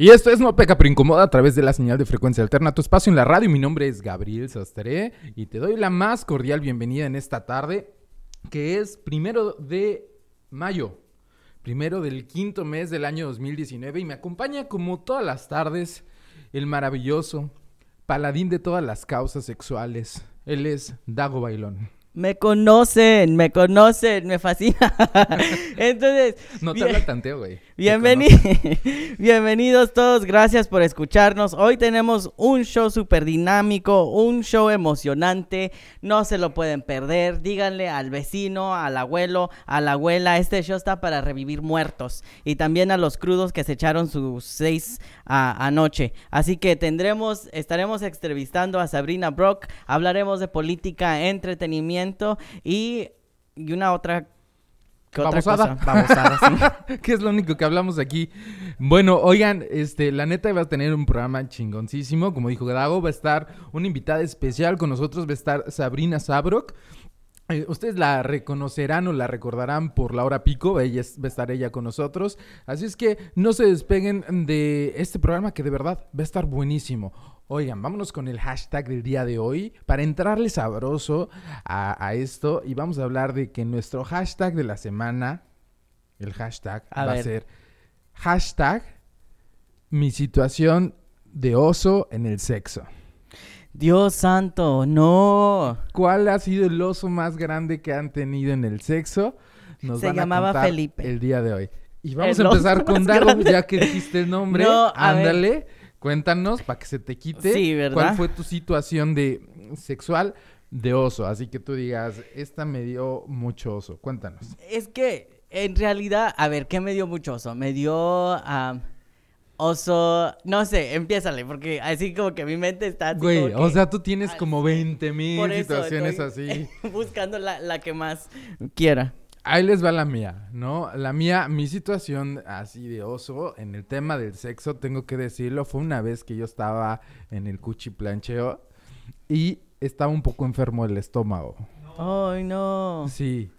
Y esto es No Peca pero Incomoda a través de la señal de frecuencia alterna, tu espacio en la radio. Mi nombre es Gabriel Sastre y te doy la más cordial bienvenida en esta tarde, que es primero de mayo, primero del quinto mes del año 2019 y me acompaña como todas las tardes el maravilloso paladín de todas las causas sexuales. Él es Dago Bailón. Me conocen, me conocen, me fascina. Entonces. No te habla tanteo, güey. bienvenidos todos, gracias por escucharnos. Hoy tenemos un show súper dinámico, un show emocionante. No se lo pueden perder. Díganle al vecino, al abuelo, a la abuela. Este show está para revivir muertos. Y también a los crudos que se echaron sus seis anoche. Así que tendremos, estaremos entrevistando a Sabrina Brock. Hablaremos de política, entretenimiento y, y una otra ¿Qué otra cosa? Babosada, que es lo único que hablamos aquí. Bueno, oigan, este, la neta va a tener un programa chingoncísimo. Como dijo Dago, va a estar una invitada especial con nosotros, va a estar Sabrina Sabrok. Eh, ustedes la reconocerán o la recordarán por la hora pico, ella va a estar ella con nosotros. Así es que no se despeguen de este programa que de verdad va a estar buenísimo. Oigan, vámonos con el hashtag del día de hoy para entrarle sabroso a, esto y vamos a hablar de que nuestro hashtag de la semana, el hashtag va a ser hashtag mi situación de oso en el sexo. Dios santo, no. ¿Cuál ha sido el oso más grande que han tenido en el sexo? Nos Se llamaba Felipe. El día de hoy. Y vamos a empezar con Dago, ya que dijiste el nombre. No, ándale, cuéntanos para que se te quite. Sí, ¿verdad? ¿Cuál fue tu situación de sexual de oso? Así que tú digas, esta me dio mucho oso. Cuéntanos. Es que en realidad, a ver, ¿qué me dio mucho oso? Me dio oso, no sé, empiézale, porque así como que mi mente está así Güey, o sea, tú tienes como 20 mil situaciones así. Buscando la, la que más quiera. Ahí les va la mía, ¿no? La mía, mi situación así de oso en el tema del sexo, tengo que decirlo, fue una vez que yo estaba en el cuchiplancheo y estaba un poco enfermo del estómago. ¡Ay, no! Sí.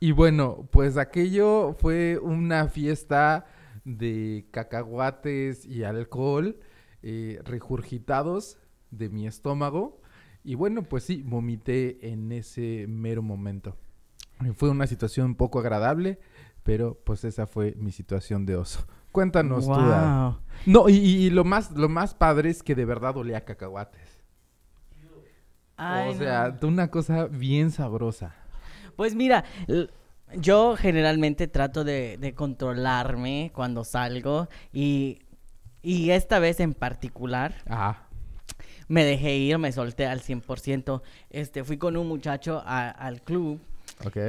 Y bueno, pues aquello fue una fiesta de cacahuates y alcohol eh, regurgitados de mi estómago. Y bueno, pues sí, vomité en ese mero momento. Fue una situación un poco agradable, pero pues esa fue mi situación de oso. Cuéntanos tú. No, y, lo más lo más padre es que de verdad olía cacahuates. o sea, una cosa bien sabrosa. Pues mira, yo generalmente trato de, controlarme cuando salgo y, y, esta vez en particular me dejé ir, me solté al 100%. Este, fui con un muchacho al club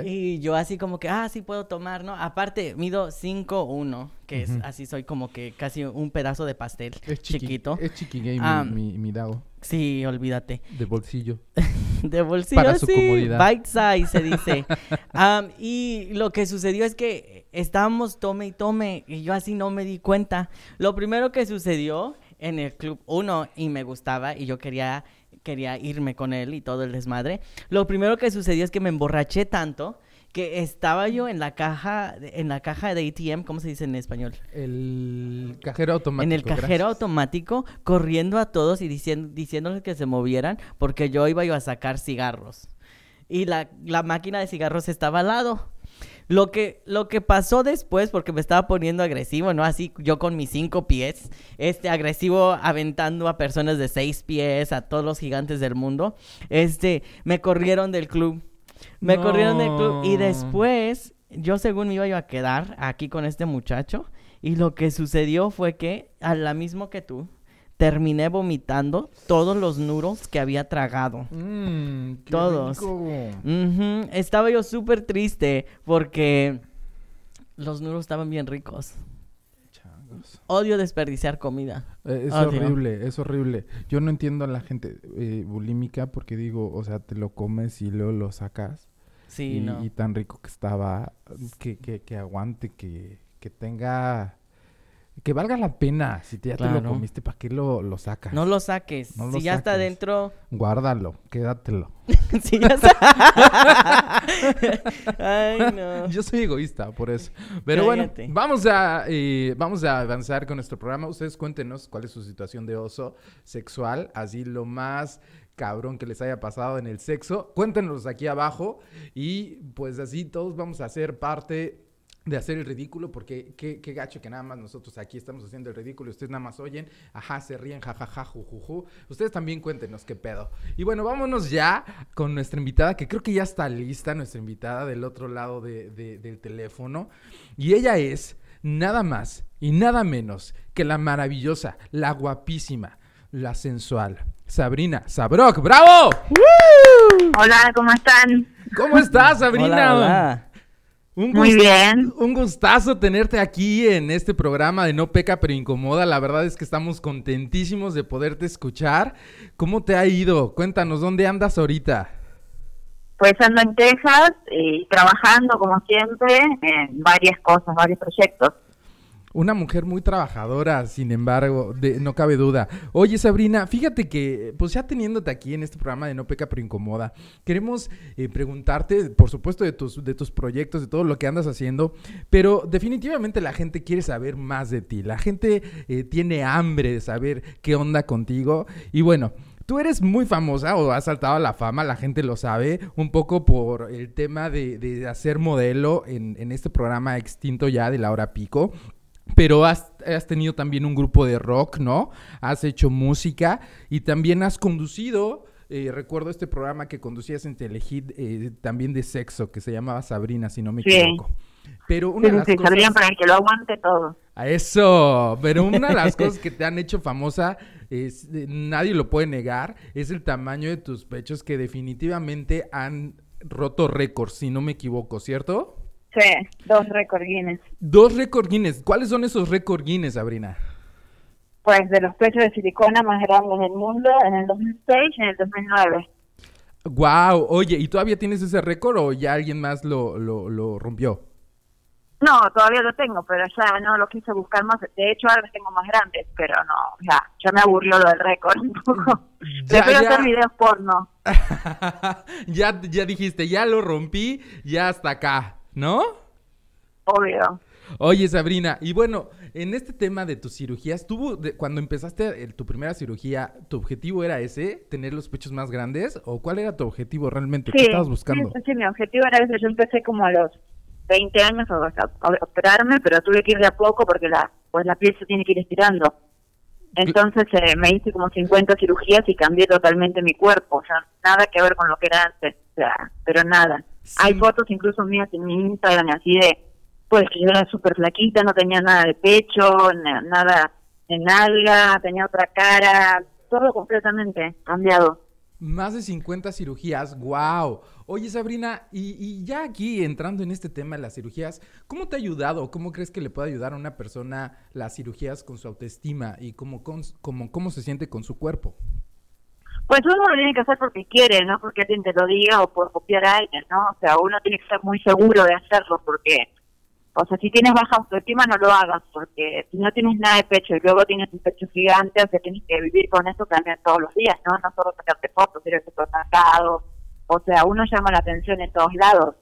y yo así como que, ah, sí puedo tomar, ¿no? Aparte, mido 5'1", que es así, soy como que casi un pedazo de pastel es chiquito. Es chiquigay ah, mi, mi, Dago. Sí, olvídate. De bolsillo. de bolsillo, Para su comodidad. Bite size, se dice. y lo que sucedió es que estábamos tome y tome, y yo así no me di cuenta. Lo primero que sucedió en el club, uno, y me gustaba, y yo quería quería irme con él y todo el desmadre. Lo primero que sucedió es que me emborraché tanto que estaba yo en la caja en la caja de ATM, ¿cómo se dice en español? El cajero automático. En el cajero automático corriendo a todos y diciendo diciéndoles que se movieran porque yo iba yo a sacar cigarros. Y la, la máquina de cigarros estaba al lado. Lo que, lo que pasó después, porque me estaba poniendo agresivo, ¿no? Así yo con mis cinco pies, este agresivo aventando a personas de seis pies, a todos los gigantes del mundo, este, me corrieron del club. Me corrieron del club y después, yo según me iba yo a quedar aquí con este muchacho, y lo que sucedió fue que, a la mismo que tú, terminé vomitando todos los nuros que había tragado. Mm, todos. Estaba yo súper triste porque los nuros estaban bien ricos. Odio desperdiciar comida. Eh, es horrible, es horrible. Yo no entiendo a la gente eh, bulímica porque digo, o sea, te lo comes y luego lo sacas. Sí, y, no. Y tan rico que estaba, que, que, que aguante, que, que tenga que valga la pena. Si ya te lo comiste, ¿para qué lo, lo sacas? No lo saques. si ya está dentro. Guárdalo, quédatelo. si ya está. Ay, no. Yo soy egoísta, por eso. Pero bueno, vamos a, eh, vamos a avanzar con nuestro programa. Ustedes cuéntenos cuál es su situación de oso sexual. Así lo más cabrón que les haya pasado en el sexo. Cuéntenos aquí abajo. Y pues así todos vamos a ser parte de hacer el ridículo, porque qué, qué, gacho que nada más nosotros aquí estamos haciendo el ridículo y ustedes nada más oyen, ajá, se ríen, jajaja, jujuju. Ustedes también cuéntenos qué pedo. Y bueno, vámonos ya con nuestra invitada, que creo que ya está lista, nuestra invitada del otro lado de, del teléfono. Y ella es nada más y nada menos que la maravillosa, la guapísima, la sensual, Sabrina Sabrok. ¡Bravo! Hola, ¿cómo están? ¿Cómo estás, Sabrina? hola. Muy bien. Un gustazo tenerte aquí en este programa de No Peca pero Incomoda. La verdad es que estamos contentísimos de poderte escuchar. ¿Cómo te ha ido? Cuéntanos, ¿dónde andas ahorita? Pues ando en Texas y trabajando como siempre en varias cosas, varios proyectos. Una mujer muy trabajadora, sin embargo, de, no cabe duda. Oye, Sabrina, fíjate que, pues ya teniéndote aquí en este programa de No Peca pero Incomoda, queremos eh, preguntarte, por supuesto, de tus, de tus proyectos, de todo lo que andas haciendo, pero definitivamente la gente quiere saber más de ti. La gente eh, tiene hambre de saber qué onda contigo. Y bueno, Tú eres muy famosa o has saltado a la fama, la gente lo sabe, un poco por el tema de, de hacer modelo en, en, este programa extinto ya de la hora pico. Pero has, tenido también un grupo de rock, ¿no? Has hecho música y también has conducido, eh, recuerdo este programa que conducías en Telehit, eh, también de sexo, que se llamaba Sabrina, si no me equivoco. Pero una de las cosas... Sabrina para que lo aguante todo. A eso, pero una de las cosas que te han hecho famosa, es, eh, nadie lo puede negar, es el tamaño de tus pechos que definitivamente han roto récords, si no me equivoco, ¿cierto? Sí, dos récord Guinness. Dos récord Guinness. ¿Cuáles son esos récord Guinness, Sabrina? Pues de los pechos de silicona más grandes del mundo en el 2006 y en el 2009. Wow, oye, ¿y todavía tienes ese récord o ya alguien más lo, lo, lo rompió? No, todavía lo tengo, pero ya no lo quise buscar más. De hecho, ahora los tengo más grandes, pero no, ya, ya me aburrió lo del récord un poco. Prefiero hacer videos porno. ya, ya dijiste, ya lo rompí, ya hasta acá. ¿No? Obvio. Oye, Sabrina, y bueno, en este tema de tus cirugías, ¿tú cuando empezaste tu primera cirugía, tu objetivo era ese, tener los pechos más grandes? ¿O cuál era tu objetivo realmente? ¿Qué estabas buscando? Sí, mi objetivo era ese. Yo empecé como a los 20 años a, operarme, pero tuve que ir de a poco porque la, pues la piel se tiene que ir estirando. Entonces eh, me hice como 50 cirugías y cambié totalmente mi cuerpo. O sea, nada que ver con lo que era antes. O sea, pero nada. Hay fotos incluso mías en mi Instagram así de, pues que yo era súper flaquita, no tenía nada de pecho, nada de nalga, tenía otra cara, todo completamente cambiado. Más de 50 cirugías, wow. Oye Sabrina, y, ya aquí entrando en este tema de las cirugías, ¿cómo te ha ayudado? ¿Cómo crees que le puede ayudar a una persona las cirugías con su autoestima y cómo, cómo, cómo se siente con su cuerpo? Pues uno lo tiene que hacer porque quiere, no porque alguien te lo diga o por copiar a alguien, ¿no? O sea, uno tiene que estar muy seguro de hacerlo porque, o sea, si tienes baja autoestima no lo hagas porque si no tienes nada de pecho y luego tienes un pecho gigante, o sea, tienes que vivir con eso también todos los días, ¿no? No solo sacarte fotos, ir a supermercados, o sea, uno llama la atención en todos lados.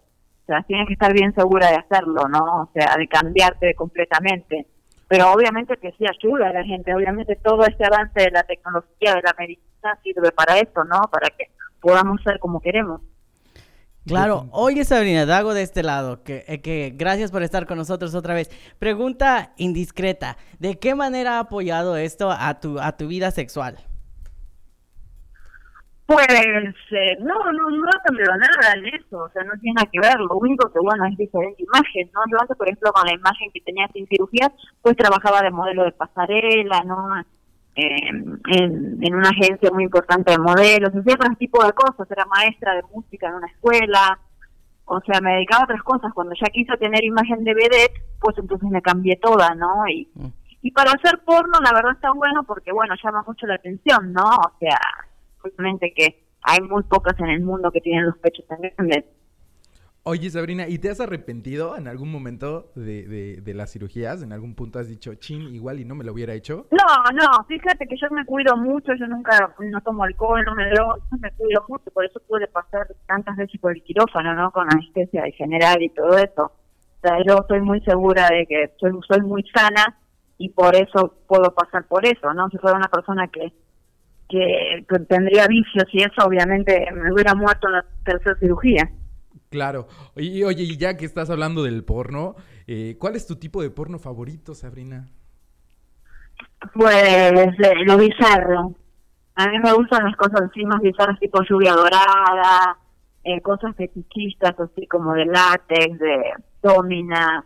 O sea, tienes que estar bien segura de hacerlo, ¿no? O sea, de cambiarte completamente pero obviamente que sí ayuda a la gente, obviamente todo este avance de la tecnología, de la medicina sirve para eso, ¿no? Para que podamos ser como queremos. Claro, oye Sabrina, Dago de este lado, que, eh, que gracias por estar con nosotros otra vez. Pregunta indiscreta, ¿de qué manera ha apoyado esto a tu, a tu vida sexual? Pues eh, no, no, no ha cambiado nada en eso, o sea, no tiene nada que ver, lo único que bueno es diferente imagen, ¿no? Yo antes, por ejemplo, con la imagen que tenía sin cirugías, pues trabajaba de modelo de pasarela, ¿no? Eh, en, en una agencia muy importante de modelos, hacía otro tipo de cosas, era maestra de música en una escuela, o sea, me dedicaba a otras cosas. Cuando ya quiso tener imagen de vedette, pues entonces me cambié toda, ¿no? Y, mm. y para hacer porno, la verdad está bueno porque, bueno, llama mucho la atención, ¿no? O sea, justamente que hay muy pocas en el mundo que tienen los pechos tan grandes. Oye, Sabrina, ¿y te has arrepentido en algún momento de, de, las cirugías? ¿En algún punto has dicho, chin, igual y no me lo hubiera hecho? No, no, fíjate que yo me cuido mucho, yo nunca no tomo alcohol, no me drogo, me cuido mucho, por eso pude pasar tantas veces por el quirófano, ¿no? Con anestesia de general y todo eso. O sea, yo estoy muy segura de que soy, soy muy sana y por eso puedo pasar por eso, ¿no? Si fuera una persona que, que, que tendría vicios y eso, obviamente me hubiera muerto en la tercera cirugía. Claro. Y oye, y ya que estás hablando del porno, eh, ¿cuál es tu tipo de porno favorito, Sabrina? Pues lo bizarro. A mí me gustan las cosas así más bizarras, tipo lluvia dorada, eh, cosas fetichistas, así como de látex, de domina,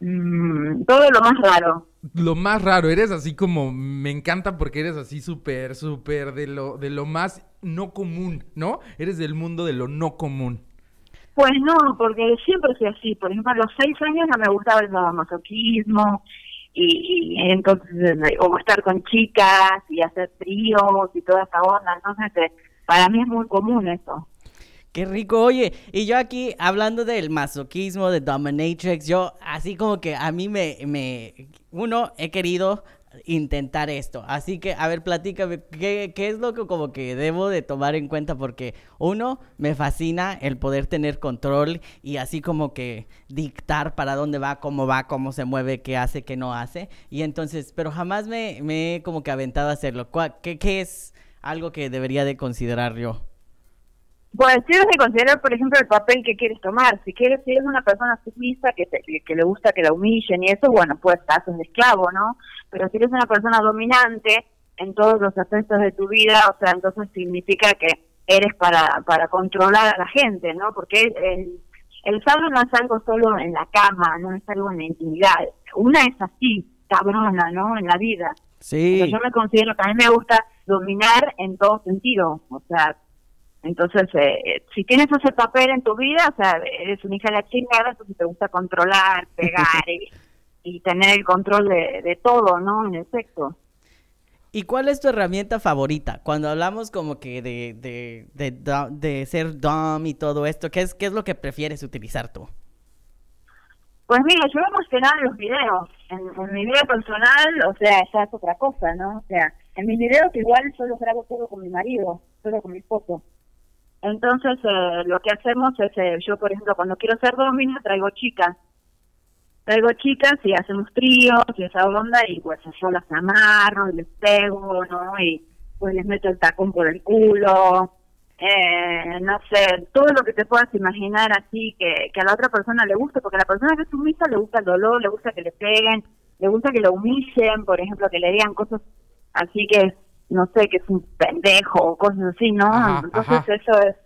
mm, todo lo más raro. Lo más raro, eres así como, me encanta porque eres así súper, súper de lo, de lo más no común, ¿no? Eres del mundo de lo no común. Pues no, porque siempre soy así. Por ejemplo, a los seis años ya me gustaba el masoquismo y, entonces, o estar con chicas y hacer tríos y toda esa onda. Entonces, eh, para mí es muy común eso. Qué rico, oye, y yo aquí hablando del masoquismo, de dominatrix, yo así como que a mí me, me, uno, he querido intentar esto. Así que, a ver, platícame, ¿qué, ¿qué, es lo que como que debo de tomar en cuenta? Porque uno, me fascina el poder tener control y así como que dictar para dónde va, cómo va, cómo se mueve, qué hace, qué no hace. Y entonces, pero jamás me, me he como que aventado a hacerlo. ¿Qué, ¿Qué es algo que debería de considerar yo? Pues tienes que considerar, por ejemplo, el papel que quieres tomar. Si quieres, si eres una persona sumisa que, que le gusta que la humillen y eso, bueno, pues estás un esclavo, ¿no? Pero si eres una persona dominante en todos los aspectos de tu vida, o sea, entonces significa que eres para, para controlar a la gente, ¿no? Porque el, el no es algo solo en la cama, no es algo en la intimidad. Una es así, cabrona, ¿no? En la vida. Sí. yo me considero que a mí me gusta dominar en todo sentido, o sea, entonces, eh, si tienes ese papel en tu vida, o sea, eres una hija de la chingada, entonces te gusta controlar, pegar y, tener el control de, todo, ¿no? En el sexo. ¿Y cuál es tu herramienta favorita? Cuando hablamos como que de, de, de, de ser dom y todo esto, ¿qué es, ¿qué es lo que prefieres utilizar tú? Pues mira, yo más que nada los videos. En, en, mi vida personal, o sea, esa es otra cosa, ¿no? O sea, en mis videos igual solo grabo todo con mi marido, solo con mi esposo. Entonces, eh, lo que hacemos es, eh, yo por ejemplo, cuando quiero ser domina, traigo chicas. Traigo chicas y hacemos tríos y esa onda y pues yo las amarro y les pego, ¿no? Y pues les meto el tacón por el culo. Eh, no sé, todo lo que te puedas imaginar así que, que a la otra persona le guste, porque a la persona que es sumisa le gusta el dolor, le gusta que le peguen, le gusta que lo humillen, por ejemplo, que le digan cosas así que no sé, que es un pendejo o cosas así, ¿no? Entonces eso es,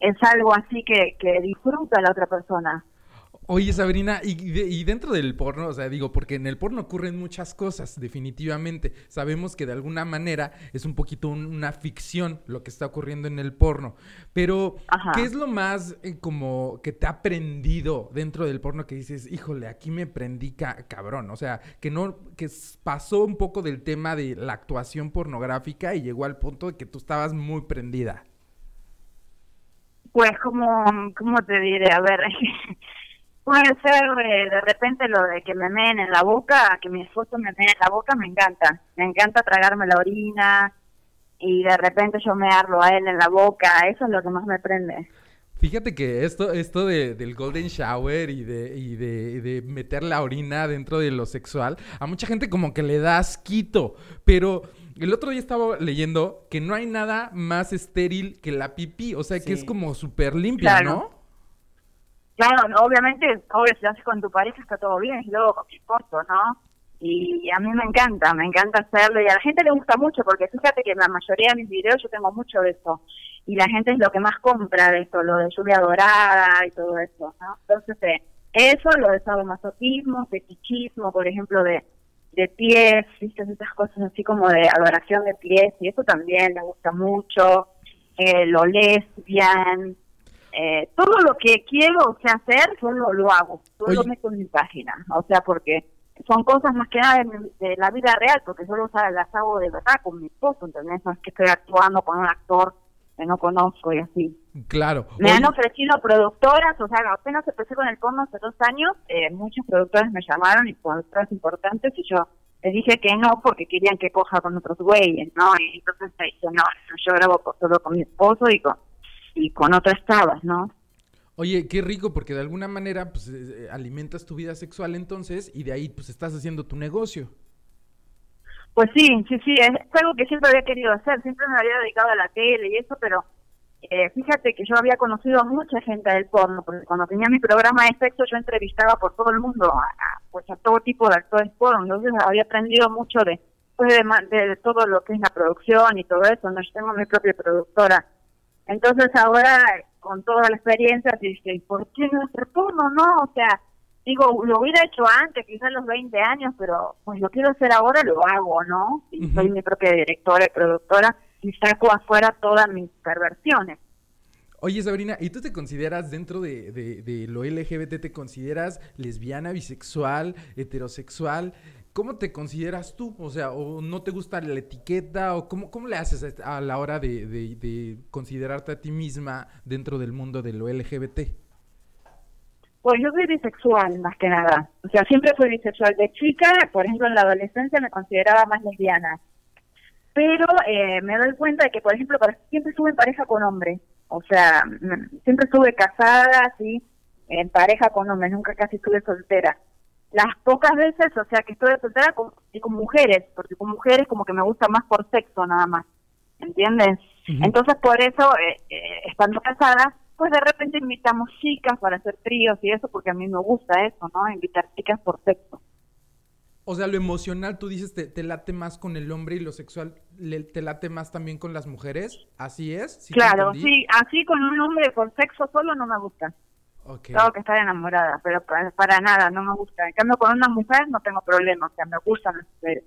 es algo así que, que disfruta la otra persona. Oye, Sabrina, y, dentro del porno, o sea, digo, porque en el porno ocurren muchas cosas, definitivamente. Sabemos que de alguna manera es un poquito una ficción lo que está ocurriendo en el porno. Pero, ¿qué es lo más eh, como que te ha aprendido dentro del porno que dices, híjole, aquí me prendí cabrón? O sea, que no, que pasó un poco del tema de la actuación pornográfica y llegó al punto de que tú estabas muy prendida. Pues, como, ¿cómo te diré? A ver. Puede ser eh, de repente lo de que me meen en la boca, que mi esposo me meen en la boca, me encanta. Me encanta tragarme la orina y de repente yo me arlo a él en la boca. Eso es lo que más me prende. Fíjate que esto, esto de, del golden shower y, de, y de, de, meter la orina dentro de lo sexual, a mucha gente como que le da asquito, pero el otro día estaba leyendo que no hay nada más estéril que la pipí, o sea que es como súper limpia, ¿no? Claro, obviamente, obvio, si lo haces con tu pareja está todo bien, y luego con mi esposo, ¿no? Y a mí me encanta, me encanta hacerlo y a la gente le gusta mucho porque fíjate que en la mayoría de mis videos yo tengo mucho de eso y la gente es lo que más compra de esto, lo de lluvia dorada y todo eso, ¿no? Entonces, eh, eso, lo de sadomasoquismo, fetichismo, por ejemplo, de, de pies, ¿viste? esas cosas así como de adoración de pies y eso también me gusta mucho, eh, lo lesbian, eh, todo lo que quiero o sea, hacer, yo lo, hago, todo lo meto en mi página, o sea, porque son cosas más que nada de, la vida real, porque yo las hago de verdad con mi esposo, ¿entendés? No es que estoy actuando con un actor que no conozco y así. Claro. Me han ofrecido productoras, o sea, apenas empecé con el porno hace dos años, eh, muchos productores me llamaron y productoras importantes y yo les dije que no porque querían que coja con otros güeyes, ¿no? Y entonces me dije, no, yo grabo solo con mi esposo y con, y con otras tabas, ¿no? Oye, qué rico, porque de alguna manera pues eh, alimentas tu vida sexual entonces y de ahí pues estás haciendo tu negocio. Pues sí, sí, sí, es algo que siempre había querido hacer, siempre me había dedicado a la tele y eso, pero eh, fíjate que yo había conocido a mucha gente del porno, porque cuando tenía mi programa de sexo yo entrevistaba por todo el mundo, a, pues a todo tipo de actores porno, entonces había aprendido mucho de, pues de, todo lo que es la producción y todo eso, ¿no? yo tengo mi propia productora. Entonces ahora, con toda la experiencia, dije, ¿por qué no hacer porno, no? O sea, digo, lo hubiera hecho antes, quizás a los 20 años, pero pues lo quiero hacer ahora, lo hago, ¿no? Y soy mi propia directora y productora y saco afuera todas mis perversiones. Oye, Sabrina, ¿y tú te consideras dentro de, de, lo LGBT, te consideras lesbiana, bisexual, heterosexual? ¿Cómo te consideras tú? O sea, ¿o no te gusta la etiqueta? ¿O cómo, cómo le haces a la hora de, de considerarte a ti misma dentro del mundo de lo LGBT? Pues yo soy bisexual, más que nada. O sea, siempre fui bisexual. De chica, por ejemplo, en la adolescencia me consideraba más lesbiana. Pero eh, me doy cuenta de que, por ejemplo, siempre estuve en pareja con hombres. O sea, siempre estuve casada, así, en pareja con hombres. Nunca casi estuve soltera. Las pocas veces, o sea, que estuve soltera con, y con mujeres, porque con mujeres como que me gusta más por sexo nada más. ¿Entiendes? Entonces, por eso, eh, eh, estando casada, pues de repente invitamos chicas para hacer tríos y eso, porque a mí me gusta eso, ¿no? Invitar chicas por sexo. O sea, lo emocional, tú dices, te, late más con el hombre y lo sexual, ¿te late más también con las mujeres? ¿Así es? claro, sí, así con un hombre por sexo solo no me gusta. Tengo que estar enamorada, pero para, nada, no me gusta. En cambio, con una mujer no tengo problema, o sea, me gustan las mujeres.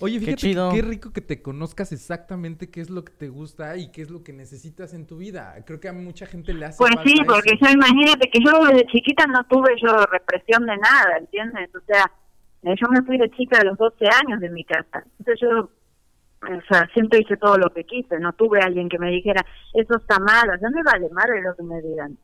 Oye, fíjate qué, rico que te conozcas exactamente qué es lo que te gusta y qué es lo que necesitas en tu vida. Creo que a mucha gente le hace Pues sí, porque yo imagínate que yo desde chiquita no tuve yo represión de nada, ¿entiendes? O sea, eh, yo me fui de chica a los 12 años de mi casa. Entonces yo, o sea, siempre hice todo lo que quise. No tuve alguien que me dijera, eso está mal, ya me vale madre lo que me digan.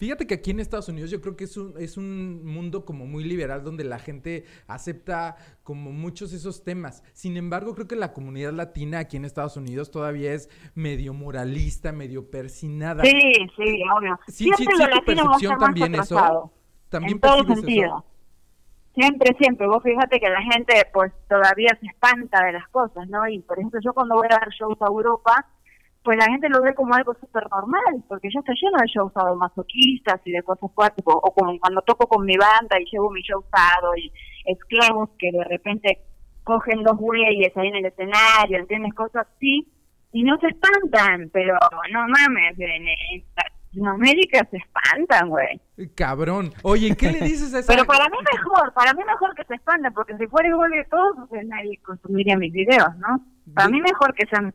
Fíjate que aquí en Estados Unidos yo creo que es un, es un mundo como muy liberal donde la gente acepta como muchos esos temas. Sin embargo, creo que la comunidad latina aquí en Estados Unidos todavía es medio moralista, medio persinada. Sí, sí, obvio. Sí, sí, sí, tu percepción también eso. También en todo sentido. Siempre, siempre. Vos fíjate que la gente pues todavía se espanta de las cosas, ¿no? Y por ejemplo, yo cuando voy a dar shows a Europa, pues la gente lo ve como algo súper normal, porque yo estoy lleno de shows masoquistas y de cosas fuertes, o, como cuando toco con mi banda y llevo mi show usado y esclavos que de repente cogen dos güeyes ahí en el escenario, ¿entiendes? Cosas así, y no se espantan, pero no mames, en, Latinoamérica se espantan, güey. Cabrón. Oye, ¿qué le dices a esa Pero para mí mejor, para mí mejor que se espanten, porque si fuera igual de todos, pues nadie consumiría mis videos, ¿no? Para mí mejor que sean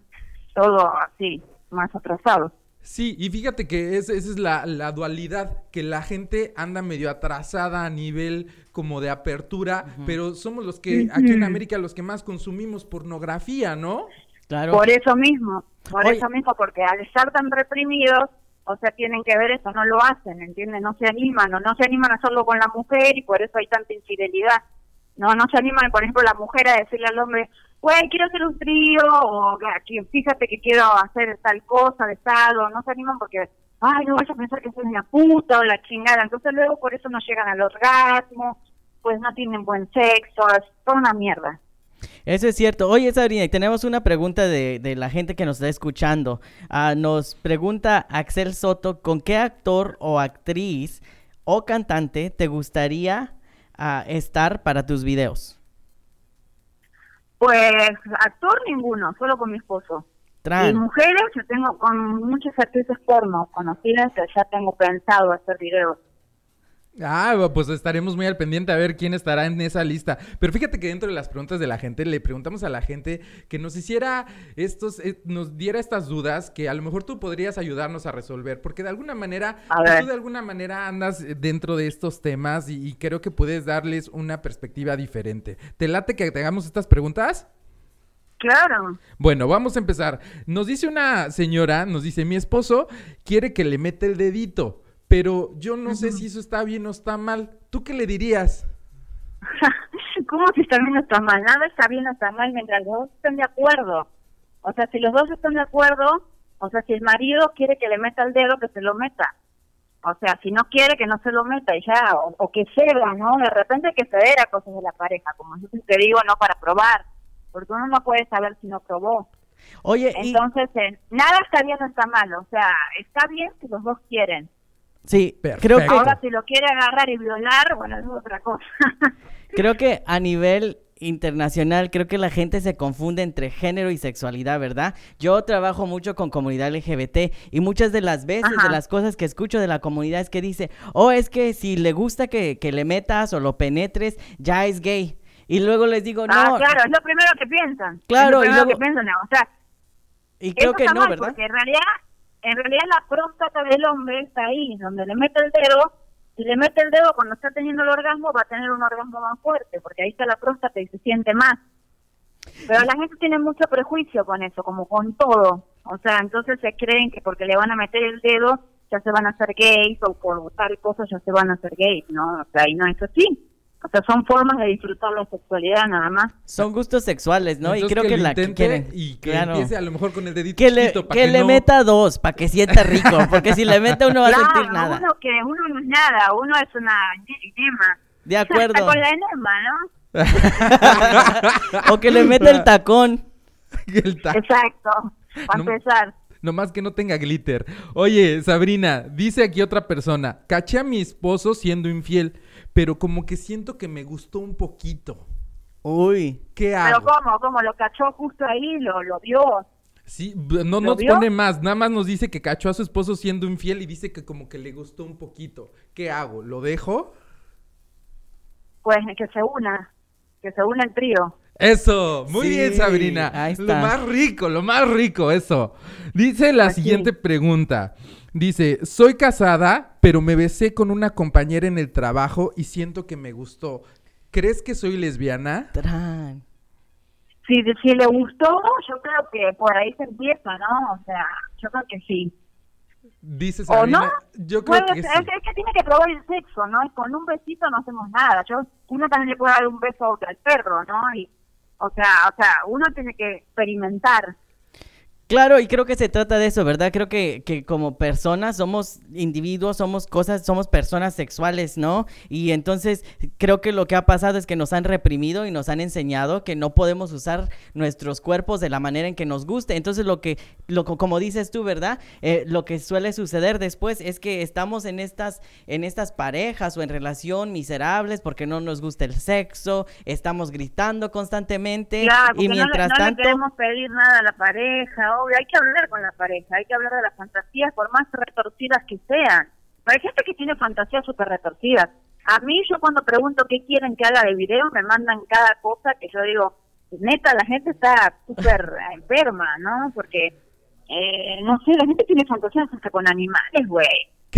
todo así, más atrasado. Sí, y fíjate que esa es la, la, dualidad, que la gente anda medio atrasada a nivel como de apertura, pero somos los que, aquí en América, los que más consumimos pornografía, ¿no? Claro. Por eso mismo, por eso mismo, porque al estar tan reprimidos, o sea, tienen que ver eso, no lo hacen, ¿entiendes? No se animan, o no se animan a hacerlo con la mujer y por eso hay tanta infidelidad. No, no se animan, por ejemplo, la mujer a decirle al hombre, güey, quiero hacer un trío, o fíjate que quiero hacer tal cosa de estado, no se animan porque, ay, no vas a pensar que soy una puta o la chingada, entonces luego por eso no llegan al orgasmo, pues no tienen buen sexo, es toda una mierda. Eso es cierto. Oye, Sabrina, tenemos una pregunta de, de la gente que nos está escuchando. Ah, nos pregunta Axel Soto, ¿con qué actor o actriz o cantante te gustaría ah, estar para tus videos? Pues actor ninguno, solo con mi esposo. Y mujeres, yo tengo con muchas actrices porno conocidas ya tengo pensado hacer videos. Ah, pues estaremos muy al pendiente a ver quién estará en esa lista. Pero fíjate que dentro de las preguntas de la gente, le preguntamos a la gente que nos hiciera estos, eh, nos diera estas dudas que a lo mejor tú podrías ayudarnos a resolver, porque de alguna manera, tú de alguna manera andas dentro de estos temas y, creo que puedes darles una perspectiva diferente. ¿Te late que tengamos estas preguntas? Claro. Bueno, vamos a empezar. Nos dice una señora, nos dice, mi esposo quiere que le meta el dedito, pero yo no sé si eso está bien o está mal. ¿Tú qué le dirías? ¿Cómo si está bien o está mal? Nada está bien o está mal mientras los dos estén de acuerdo. O sea, si los dos están de acuerdo, o sea, si el marido quiere que le meta el dedo, que se lo meta. O sea, si no quiere, que no se lo meta y ya, o, que ceda, ¿no? De repente que ceder a cosas de la pareja, como yo te digo, no para probar, porque uno no puede saber si no probó. Oye, entonces, eh, nada está bien o está mal, o sea, está bien si los dos quieren. Sí, creo que... Ahora, si lo quiere agarrar y violar, bueno, es otra cosa. creo que a nivel internacional, creo que la gente se confunde entre género y sexualidad, ¿verdad? Yo trabajo mucho con comunidad LGBT y muchas de las veces de las cosas que escucho de la comunidad es que dice, oh, es que si le gusta que, que le metas o lo penetres, ya es gay. Y luego les digo, no. Ah, claro, es lo primero que piensan. Claro, es lo primero que piensan, o sea. Y creo que no, ¿verdad? Porque en realidad, en realidad la próstata del hombre está ahí, donde le mete el dedo si le mete el dedo cuando está teniendo el orgasmo, va a tener un orgasmo más fuerte, porque ahí está la próstata y se siente más. Pero la gente tiene mucho prejuicio con eso, como con todo. O sea, entonces se creen que porque le van a meter el dedo ya se van a hacer gays o por tal cosa ya se van a hacer gays, ¿no? O sea, y no es así. O sea, son formas de disfrutar la sexualidad nada más. Son gustos sexuales, ¿no? y creo que, la que quieren. Y que empiece a lo mejor con el dedito que le, que, le meta dos, para que sienta rico. Porque si le mete uno va a sentir nada. Uno que uno no es nada, uno es una enema. De acuerdo. con la enema, ¿no? o que le meta el tacón. el Exacto, para empezar. Nomás que no tenga glitter. Oye, Sabrina, dice aquí otra persona, caché a mi esposo siendo infiel pero como que siento que me gustó un poquito. Uy, ¿qué hago? Pero ¿cómo? ¿Cómo? ¿Lo cachó justo ahí? ¿Lo, lo vio? Sí, no nos pone más, nada más nos dice que cachó a su esposo siendo infiel y dice que como que le gustó un poquito. ¿Qué hago? ¿Lo dejo? Pues que se una, que se una el trío. Eso, muy bien Sabrina. Ahí está. Lo más rico, lo más rico, eso. Dice la siguiente pregunta. Dice, soy casada, pero me besé con una compañera en el trabajo y siento que me gustó. ¿Crees que soy lesbiana? Si, si le gustó, yo creo que por ahí se empieza, ¿no? O sea, yo creo que sí. Dice Sabrina, no? yo creo que sí. Es, que tiene que probar el sexo, ¿no? Con un besito no hacemos nada. Yo, uno también le puede dar un beso al perro, ¿no? Y, o sea, o sea, uno tiene que experimentar. Claro, y creo que se trata de eso, ¿verdad? Creo que, que, como personas somos individuos, somos cosas, somos personas sexuales, ¿no? Y entonces creo que lo que ha pasado es que nos han reprimido y nos han enseñado que no podemos usar nuestros cuerpos de la manera en que nos guste. Entonces lo que, lo, como dices tú, ¿verdad? Eh, lo que suele suceder después es que estamos en estas, en estas parejas o en relación miserables porque no nos gusta el sexo, estamos gritando constantemente y mientras no, tanto... No queremos pedir nada a la pareja hay que hablar con la pareja, hay que hablar de las fantasías por más retorcidas que sean. Hay gente que tiene fantasías súper retorcidas. A mí yo cuando pregunto qué quieren que haga de video, me mandan cada cosa que yo digo, neta, la gente está súper enferma, ¿no? Porque, eh, no sé, la gente tiene fantasías hasta con animales, güey.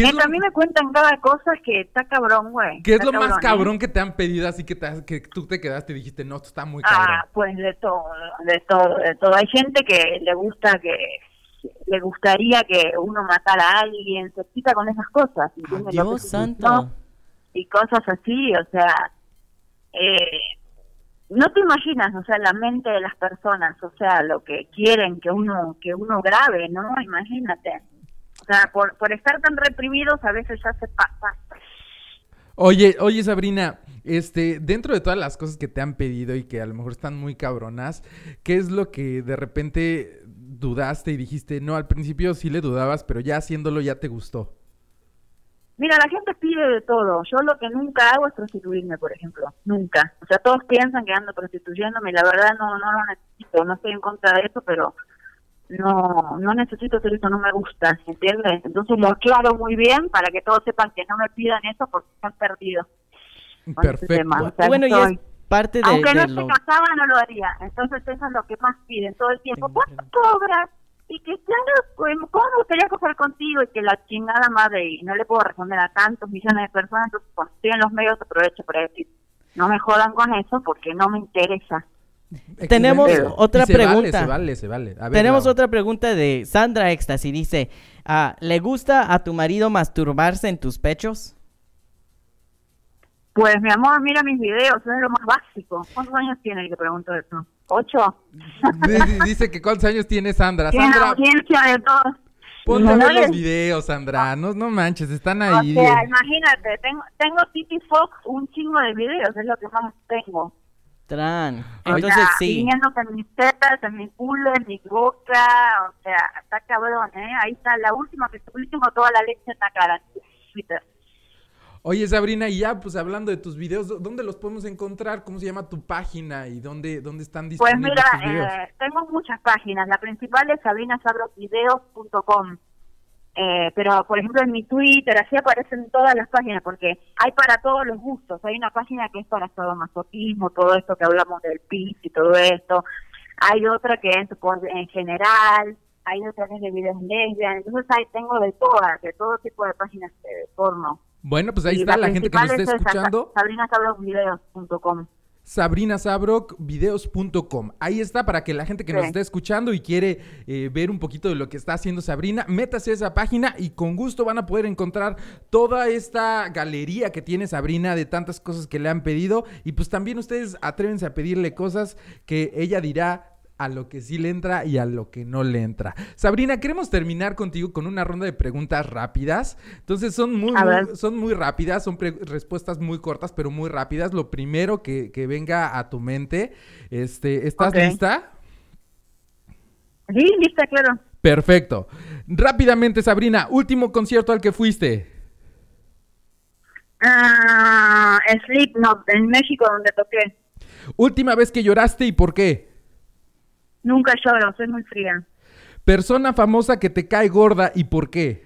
A mí me cuentan cada cosa que está cabrón, güey. ¿Qué es lo más ¿eh? cabrón que te han pedido así que, te, que tú te quedaste y dijiste, no, esto está muy ah, cabrón? Ah, pues de todo, de todo, de todo. Hay gente que le gusta que le gustaría que uno matara a alguien, se quita con esas cosas. Dios santo. Y cosas así, o sea, eh, no te imaginas, o sea, la mente de las personas, o sea, lo que quieren que uno que uno grabe, ¿no? Imagínate. O sea, por, por estar tan reprimidos a veces ya se pasa. Oye, oye Sabrina, este, dentro de todas las cosas que te han pedido y que a lo mejor están muy cabronas, ¿qué es lo que de repente dudaste y dijiste, no, al principio sí le dudabas, pero ya haciéndolo ya te gustó? Mira, la gente pide de todo. Yo lo que nunca hago es prostituirme, por ejemplo. Nunca. O sea, todos piensan que ando prostituyéndome y la verdad no, no lo necesito. No estoy en contra de eso, pero no no necesito hacer eso, no me gusta, ¿entiendes? Entonces lo aclaro muy bien para que todos sepan que no me pidan eso porque están perdidos. Perfecto. bueno, y es parte de Aunque no se casaba, no lo haría. Entonces eso es lo que más piden todo el tiempo. ¿Cuánto cobras? Y que claro, pues, ¿cómo me gustaría coger contigo? Y que la chingada madre, y no le puedo responder a tantos millones de personas, entonces cuando estoy en los medios aprovecho para decir, no me jodan con eso porque no me interesa. Tenemos otra pregunta. se vale, se vale. Tenemos otra pregunta de Sandra Ecstasy. Dice, ah, ¿le gusta a tu marido masturbarse en tus pechos? Pues mi amor, mira mis videos, es lo más básico. ¿Cuántos años tiene el que pregunto eso? ¿Ocho? Dice que cuántos años tiene Sandra. Sandra. audiencia de todos. Ponte a ver los videos, Sandra. No, no manches, están ahí. O sea, imagínate, tengo, tengo Titi Fox un chingo de videos, es lo que más tengo. Tran. Entonces sí. en mis tetas, en mi culo, en mi boca, o sea, está cabrón, ¿eh? Ahí está la última, que último toda la leche en la cara, Twitter. Oye, Sabrina, y ya, pues hablando de tus videos, ¿dónde los podemos encontrar? ¿Cómo se llama tu página y dónde, dónde están pues disponibles Pues mira, eh, tengo muchas páginas. La principal es sabrinasabrovideos.com. Eh, pero, por ejemplo, en mi Twitter, así aparecen todas las páginas, porque hay para todos los gustos. Hay una página que es para sadomasoquismo, todo esto que hablamos del PIS y todo esto. Hay otra que es en general, hay otra que es de videos lesbianas. Entonces, ahí tengo de todas, de todo tipo de páginas de porno. Bueno, pues ahí está la, gente que nos está escuchando. SabrinaSabrocVideos.com sabrinasabrockvideos.com. Ahí está para que la gente que nos está escuchando y quiere eh, ver un poquito de lo que está haciendo Sabrina, métase a esa página y con gusto van a poder encontrar toda esta galería que tiene Sabrina de tantas cosas que le han pedido y pues también ustedes atrévense a pedirle cosas que ella dirá a lo que sí le entra y a lo que no le entra. Sabrina, queremos terminar contigo con una ronda de preguntas rápidas. Entonces son muy, son muy rápidas, son respuestas muy cortas, pero muy rápidas. Lo primero que, venga a tu mente, este, ¿estás lista? Sí, lista, claro. Perfecto. Rápidamente, Sabrina, último concierto al que fuiste. Ah, Slipknot, en México, donde toqué. Última vez que lloraste y por qué. Nunca lloro, soy muy fría. Persona famosa que te cae gorda y por qué.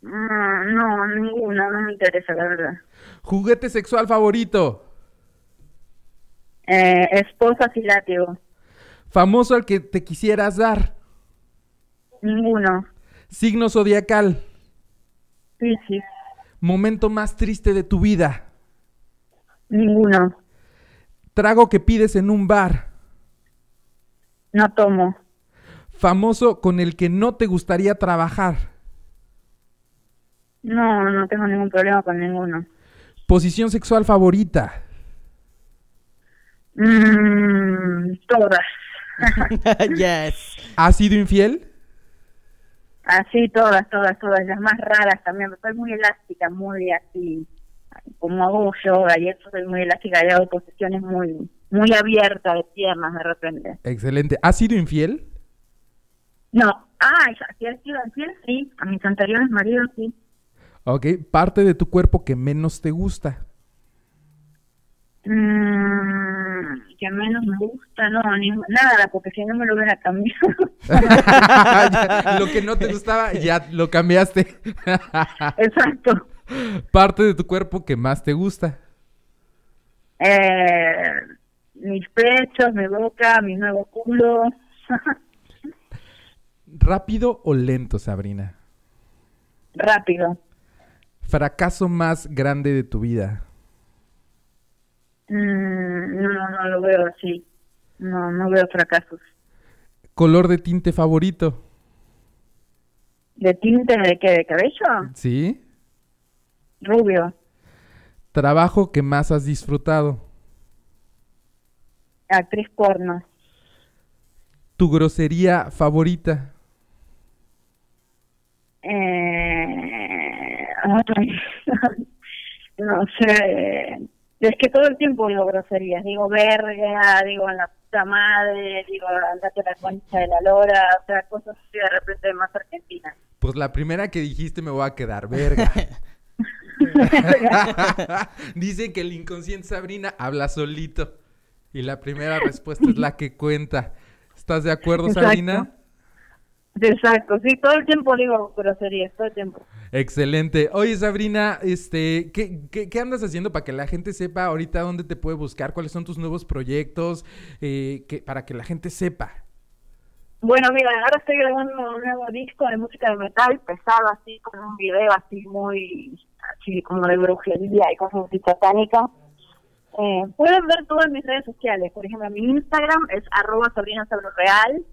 Mm, no, ninguna, no me interesa, la verdad. Juguete sexual favorito. Eh, esposa filátigo. Famoso al que te quisieras dar. Ninguno. Signo zodiacal. Sí, sí. Momento más triste de tu vida. Ninguno. Trago que pides en un bar. No tomo. Famoso con el que no te gustaría trabajar. No, no tengo ningún problema con ninguno. Posición sexual favorita. Mm, todas. yes. ¿Has sido infiel? Así, todas, todas, todas. Las más raras también. Soy muy elástica, muy así. Como hago yoga y eso, soy muy elástica y hago posiciones muy muy abierta de piernas de repente. Excelente. ¿Has sido infiel? No. Ah, ¿sí has sido infiel? Sí. A mis anteriores maridos, sí. Ok. ¿Parte de tu cuerpo que menos te gusta? Mm, que menos me gusta, no, nada, porque si no me lo hubiera cambiado. lo que no te gustaba, ya lo cambiaste. Exacto. Parte de tu cuerpo que más te gusta. Eh, mis pechos, mi boca, mi nuevo culo. ¿Rápido o lento, Sabrina? Rápido. ¿Fracaso más grande de tu vida? Mm, no, no lo veo así. No, no veo fracasos. ¿Color de tinte favorito? ¿De tinte de qué? ¿De cabello? Sí. Rubio. ¿Trabajo que más has disfrutado? Actriz porno. ¿Tu grosería favorita? Eh, no sé. Es que todo el tiempo digo groserías. Digo verga, digo la puta madre, digo andate la concha de la lora, o sea, cosas así de repente más argentinas. Pues la primera que dijiste me voy a quedar verga. Dice que el inconsciente Sabrina habla solito. Y la primera respuesta es la que cuenta. ¿Estás de acuerdo, Sabrina? Exacto, sí, todo el tiempo digo groserías, todo el tiempo. Excelente. Oye, Sabrina, este, ¿qué, qué, andas haciendo para que la gente sepa ahorita dónde te puede buscar? ¿Cuáles son tus nuevos proyectos? Eh, que, para que la gente sepa. Bueno, mira, ahora estoy grabando un nuevo disco de música de metal, pesado así, con un video así muy, así como de brujería y cosas así satánicas Eh, pueden ver todo en mis redes sociales. Por ejemplo, mi Instagram es arroba Sabrina Real.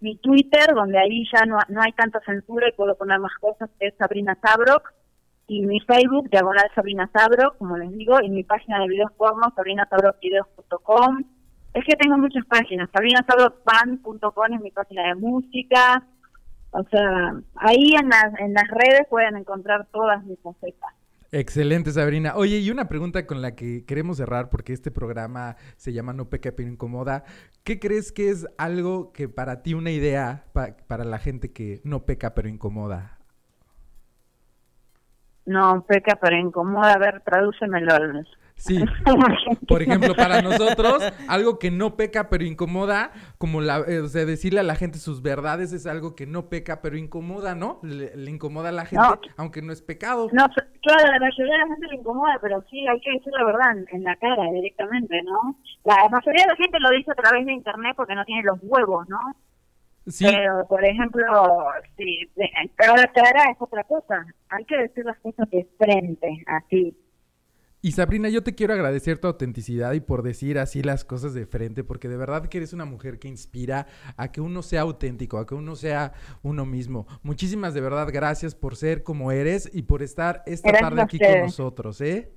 Mi Twitter, donde ahí ya no, no hay tanta censura y puedo poner más cosas, es Sabrina Sabrock. Y mi Facebook, diagonal Sabrina Sabrock, como les digo. Y mi página de videos porno, sabrinasabrockvideos.com. Es que tengo muchas páginas. sabrinasabrockband.com es mi página de música. O sea, ahí en las, en las redes pueden encontrar todas mis facetas. Excelente, Sabrina. Oye, y una pregunta con la que queremos cerrar, porque este programa se llama No Peca pero Incomoda. ¿Qué crees que es algo que para ti, una idea para la gente que no peca pero incomoda? No, peca pero incomoda. A ver, tradúcemelo. Sí. Por ejemplo, para nosotros, algo que no peca pero incomoda, como la, eh, o sea, decirle a la gente sus verdades es algo que no peca pero incomoda, ¿no? Le, incomoda a la gente, aunque no es pecado. No, claro, la mayoría de la gente le incomoda, pero sí, hay que decir la verdad en, la cara directamente, ¿no? La mayoría de la gente lo dice a través de internet porque no tiene los huevos, ¿no? Sí. Pero, por ejemplo, sí, pero la cara es otra cosa. Hay que decir las cosas de frente, así. Y Sabrina, yo te quiero agradecer tu autenticidad y por decir así las cosas de frente, porque de verdad que eres una mujer que inspira a que uno sea auténtico, a que uno sea uno mismo. Muchísimas de verdad gracias por ser como eres y por estar esta tarde aquí con nosotros, ¿eh?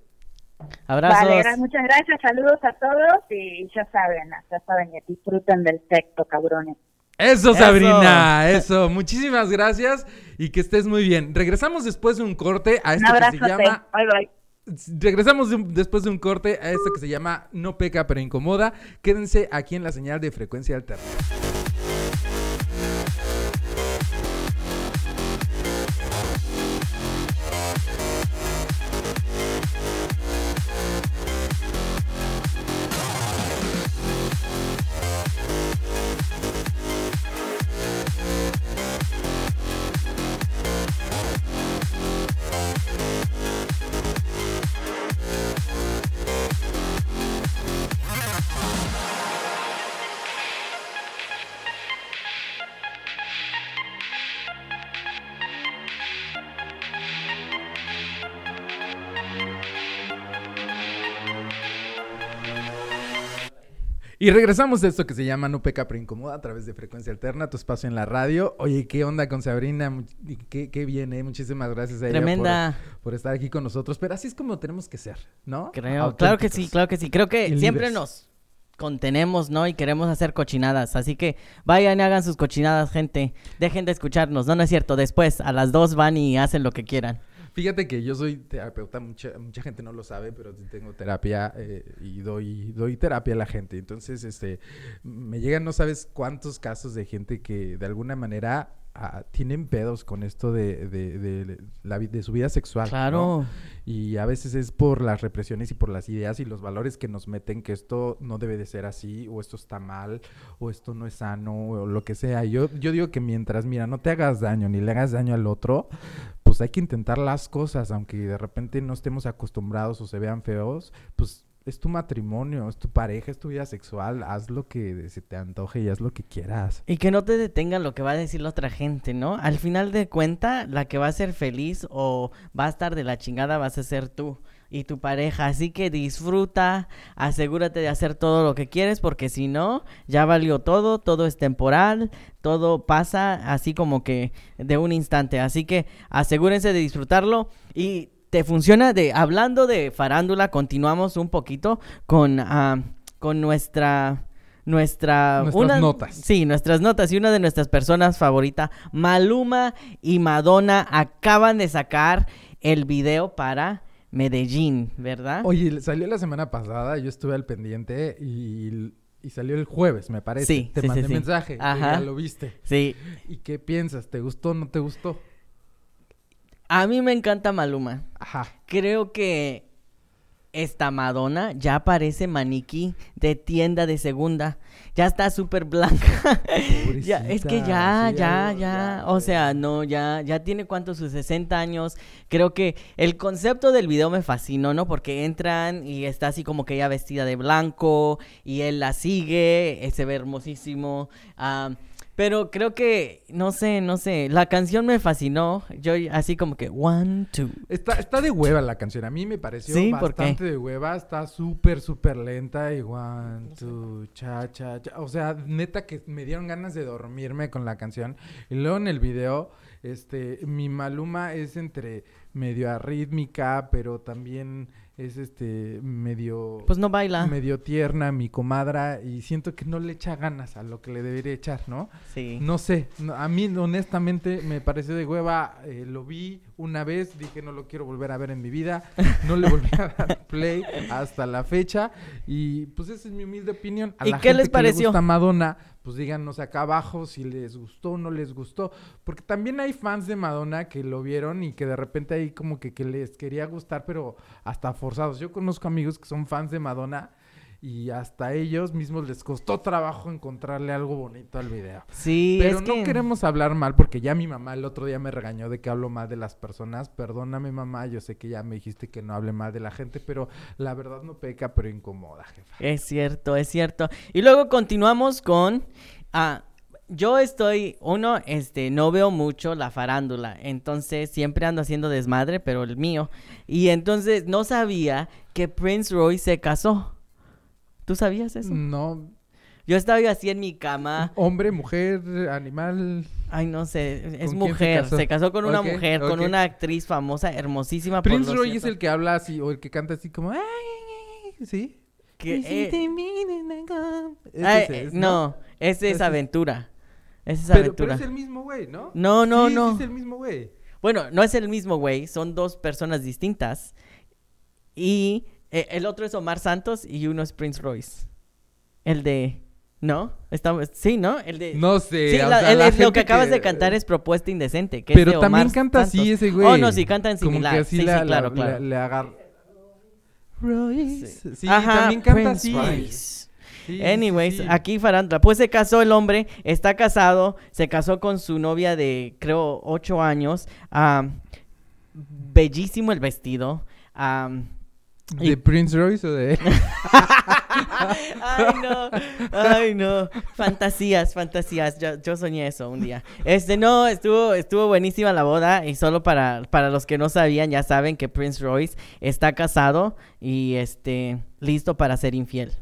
Abrazos. Vale, muchas gracias, saludos a todos y ya saben, ya saben, disfruten del texto, cabrones. Eso, Sabrina, eso. Muchísimas gracias y que estés muy bien. Regresamos después de un corte a esto que se llama... Bye, bye. Regresamos después de un corte a esto que se llama No peca pero incomoda. Quédense aquí en la señal de frecuencia alterna. Y regresamos de esto que se llama No Peca Pero Incomoda a través de Frecuencia Alterna, tu espacio en la radio. Oye, ¿qué onda con Sabrina? Qué, qué bien, ¿eh? Muchísimas gracias a ella Tremenda. Por, estar aquí con nosotros. Pero así es como tenemos que ser, ¿no? Creo, claro que sí, claro que sí. Creo que siempre nos contenemos, ¿no? Y queremos hacer cochinadas. Así que vayan y hagan sus cochinadas, gente. Dejen de escucharnos. No, no es cierto. Después, a las dos van y hacen lo que quieran. Fíjate que yo soy terapeuta, mucha, mucha gente no lo sabe, pero tengo terapia eh, y doy, doy terapia a la gente. Entonces, este, me llegan no sabes cuántos casos de gente que de alguna manera ah, tienen pedos con esto de, de, la, de su vida sexual. Claro. Y a veces es por las represiones y por las ideas y los valores que nos meten que esto no debe de ser así, o esto está mal, o esto no es sano, o lo que sea. Yo, yo digo que mientras, mira, no te hagas daño ni le hagas daño al otro, pues hay que intentar las cosas, aunque de repente no estemos acostumbrados o se vean feos, pues es tu matrimonio, es tu pareja, es tu vida sexual, haz lo que se te antoje y haz lo que quieras. Y que no te detenga lo que va a decir la otra gente, ¿no? Al final de cuenta, la que va a ser feliz o va a estar de la chingada vas a ser tú y tu pareja. Así que disfruta, asegúrate de hacer todo lo que quieres porque si no, ya valió todo, todo es temporal, todo pasa así como que de un instante. Así que asegúrense de disfrutarlo y te funciona de hablando de farándula, continuamos un poquito con ah, con nuestra nuestra nuestras notas. Sí, nuestras notas y una de nuestras personas favoritas, Maluma y Madonna acaban de sacar el video para Medellín, ¿verdad? Oye, salió la semana pasada, yo estuve al pendiente y, salió el jueves, me parece. Sí, te mandé mensaje, Ajá. ya lo viste. Sí. ¿Y qué piensas? ¿Te gustó o no te gustó? A mí me encanta Maluma. Ajá. Creo que esta Madonna ya parece maniquí de tienda de segunda. Ya está súper blanca. ya, es que ya, ya, ya, O sea, no, ya, ya tiene cuántos sus 60 años. Creo que el concepto del video me fascinó, ¿no? Porque entran y está así como que ella vestida de blanco y él la sigue, se ve hermosísimo. Pero creo que, no sé, no sé, la canción me fascinó. Yo así como que, one, two. Está, está de hueva la canción. A mí me pareció bastante de hueva. Está súper, súper lenta. Y one, two, cha, cha, cha. O sea, neta que me dieron ganas de dormirme con la canción. Y luego en el video, este, mi Maluma es entre medio arrítmica, pero también es este medio pues no baila. medio tierna mi comadra y siento que no le echa ganas a lo que le debería echar no sí. No sé a mí honestamente me pareció de hueva eh, lo vi una vez dije no lo quiero volver a ver en mi vida no le volví a dar play hasta la fecha y pues esa es mi humilde opinión a ¿Y qué les pareció que le gusta Madonna pues díganos acá abajo si les gustó o no les gustó. Porque también hay fans de Madonna que lo vieron y que de repente ahí como que, que les quería gustar, pero hasta forzados. Yo conozco amigos que son fans de Madonna y hasta ellos mismos les costó trabajo encontrarle algo bonito al video. Sí, pero no queremos hablar mal porque ya mi mamá el otro día me regañó de que hablo mal de las personas. Perdóname mamá, yo sé que ya me dijiste que no hable mal de la gente, pero la verdad no peca, pero incomoda, jefa. Es cierto, es cierto. Y luego continuamos con ah, yo estoy, uno, este, no veo mucho la farándula, entonces siempre ando haciendo desmadre, pero el mío. Y entonces no sabía que Prince Royce se casó. ¿Tú sabías eso? No. Yo estaba así en mi cama. Hombre, mujer, animal. Ay, no sé, es mujer. Se casó? con una mujer, con una actriz famosa, hermosísima. Prince Roy es el que habla así, o el que canta así como... ¿Sí? Que, eh, ¿no? ese es Aventura. Ese es Aventura. Pero es el mismo güey, ¿no? No, no, no. es el mismo güey. Bueno, no es el mismo güey, son dos personas distintas. Y eh, el otro es Omar Santos y uno es Prince Royce. El de... ¿No? Estamos... Sí, ¿no? El de... No sé. Sí, lo que acabas de cantar es Propuesta Indecente. Que Pero es de también canta así ese güey. Oh, no, sí, canta en similar. Como que así sí, la, sí, claro, claro. Le, agarra... Royce. Sí, también canta así. Royce. Anyways, aquí Farandra. Pues se casó el hombre, está casado, se casó con su novia de creo ocho años. bellísimo el vestido. ¿De Prince Royce o de ay, no. Ay, no. Fantasías, fantasías. Yo, yo, soñé eso un día. Este, no, estuvo, estuvo buenísima la boda. Y solo para, para los que no sabían, ya saben que Prince Royce está casado y este, listo para ser infiel.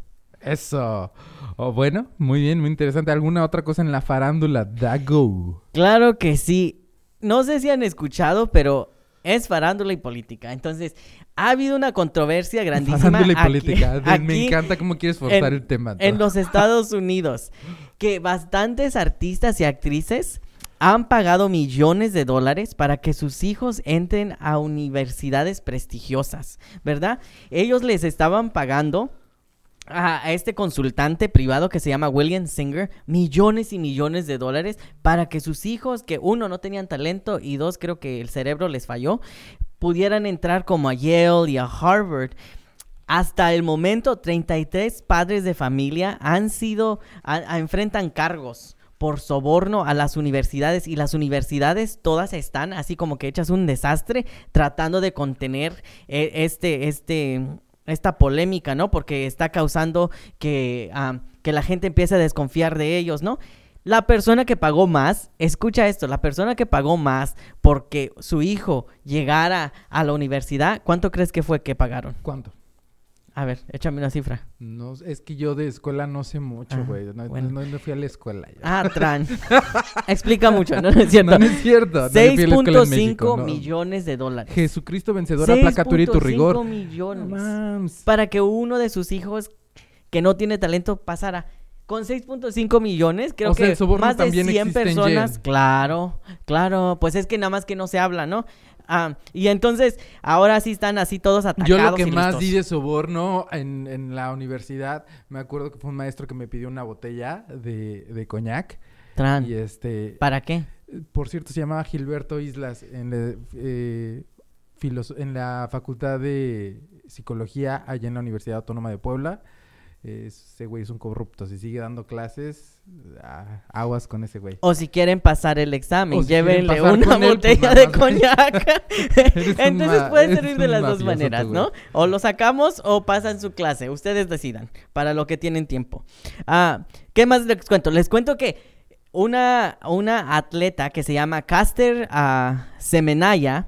Eso. Oh, bueno, muy bien, muy interesante. ¿Alguna otra cosa en la farándula, Dago? Claro que sí. No sé si han escuchado, pero es farándula y política. Entonces, ha habido una controversia grandísima. Farándula y política. Me encanta cómo quieres forzar el tema. En los Estados Unidos, que bastantes artistas y actrices han pagado millones de dólares para que sus hijos entren a universidades prestigiosas, ¿verdad? Ellos les estaban pagando a, este consultante privado que se llama William Singer millones y millones de dólares para que sus hijos, que uno no tenían talento y dos creo que el cerebro les falló, pudieran entrar como a Yale y a Harvard. Hasta el momento, 33 padres de familia han sido, enfrentan cargos por soborno a las universidades y las universidades todas están así como que hechas un desastre tratando de contener eh, este, este, esta polémica, ¿no? Porque está causando que, que la gente empiece a desconfiar de ellos, ¿no? La persona que pagó más, escucha esto, la persona que pagó más porque su hijo llegara a la universidad, ¿cuánto crees que fue que pagaron? ¿Cuánto? A ver, échame una cifra. No, es que yo de escuela no sé mucho, ah, güey. no, no, fui a la escuela. Ah, Tran. Explica mucho, ¿no? es cierto. No, es cierto. 6.5 millones de dólares. Jesucristo vencedor, aplaca tu y tu rigor. 6.5 millones. Para que uno de sus hijos que no tiene talento pasara. Con 6.5 millones, creo que más de 100 personas. Claro, claro. Pues es que nada más que no se habla, ¿no? Ah, y entonces, ahora sí están así todos atacados. Yo lo que más di de soborno en, en, la universidad, me acuerdo que fue un maestro que me pidió una botella de, de coñac. Tran. Y este... ¿Para qué? Por cierto, se llamaba Gilberto Islas en, eh, en la Facultad de Psicología allá en la Universidad Autónoma de Puebla ese güey es un corrupto. Si sigue dando clases, ah, aguas con ese güey. O si quieren pasar el examen, llévenle una pues, botella de coñac. Entonces puede servir de las dos maneras, ¿no? O lo sacamos o pasan su clase. Ustedes decidan para lo que tienen tiempo. Ah, ¿Qué más les cuento? Les cuento que una, una atleta que se llama Caster uh, Semenaya,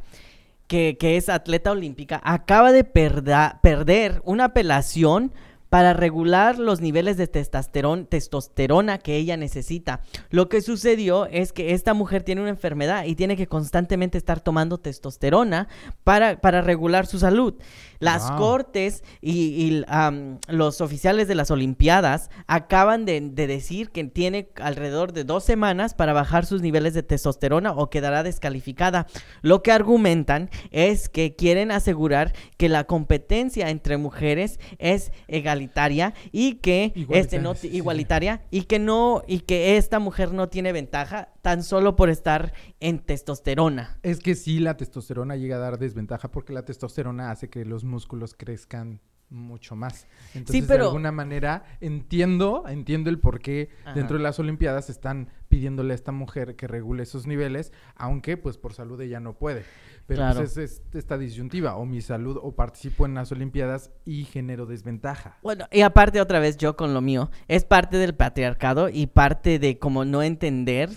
que, que, es atleta olímpica, acaba de perder una apelación para regular los niveles de testosterona que ella necesita. Lo que sucedió es que esta mujer tiene una enfermedad y tiene que constantemente estar tomando testosterona para, para regular su salud. Las cortes y, los oficiales de las Olimpiadas acaban de, decir que tiene alrededor de dos semanas para bajar sus niveles de testosterona o quedará descalificada. Lo que argumentan es que quieren asegurar que la competencia entre mujeres es egalitaria y que este no igualitaria y que no y que esta mujer no tiene ventaja tan solo por estar en testosterona. Es que sí, la testosterona llega a dar desventaja porque la testosterona hace que los músculos crezcan mucho más. Entonces, de alguna manera, entiendo, entiendo el por qué dentro de las Olimpiadas están pidiéndole a esta mujer que regule esos niveles, aunque pues por salud ella no puede. Pero pues, es, esta disyuntiva, o mi salud, o participo en las Olimpiadas y genero desventaja. Bueno, y aparte otra vez yo con lo mío, es parte del patriarcado y parte de como no entender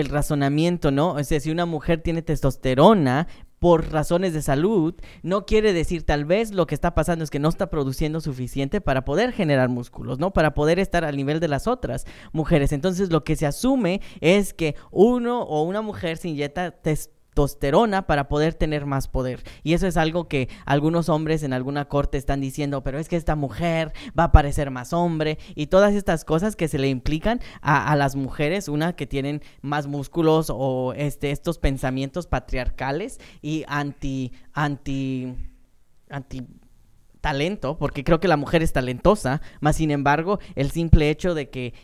el razonamiento, ¿no? O sea, si una mujer tiene testosterona por razones de salud, no quiere decir tal vez lo que está pasando es que no está produciendo suficiente para poder generar músculos, ¿no? Para poder estar al nivel de las otras mujeres. Entonces lo que se asume es que uno o una mujer se inyecta testosterona testosterona para poder tener más poder. Y eso es algo que algunos hombres en alguna corte están diciendo, pero es que esta mujer va a parecer más hombre y todas estas cosas que se le implican a, las mujeres, una que tienen más músculos o este, estos pensamientos patriarcales y anti, anti, anti talento, porque creo que la mujer es talentosa, más sin embargo, el simple hecho de que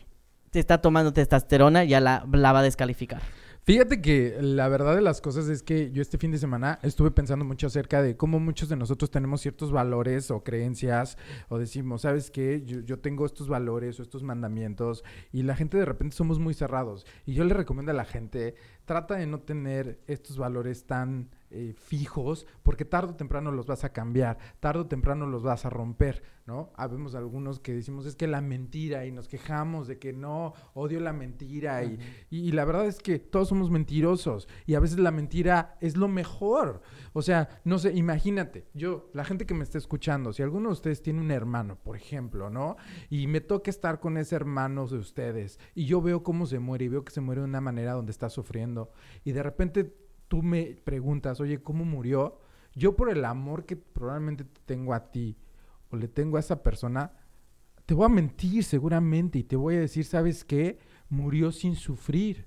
te está tomando testosterona ya la, la va a descalificar. Fíjate que la verdad de las cosas es que yo este fin de semana estuve pensando mucho acerca de cómo muchos de nosotros tenemos ciertos valores o creencias o decimos, ¿sabes qué? Yo, yo, tengo estos valores o estos mandamientos y la gente de repente somos muy cerrados. Y yo le recomiendo a la gente, trata de no tener estos valores tan eh, fijos, porque tarde o temprano los vas a cambiar, tarde o temprano los vas a romper, ¿no? Habemos algunos que decimos es que la mentira y nos quejamos de que no, odio la mentira y, y, la verdad es que todos somos mentirosos y a veces la mentira es lo mejor. O sea, no sé, imagínate, yo, la gente que me está escuchando, si alguno de ustedes tiene un hermano, por ejemplo, ¿no? Y me toca estar con ese hermano de ustedes y yo veo cómo se muere y veo que se muere de una manera donde está sufriendo y de repente tú me preguntas, oye, ¿cómo murió? Yo por el amor que probablemente tengo a ti o le tengo a esa persona, te voy a mentir seguramente y te voy a decir, ¿sabes qué? Murió sin sufrir.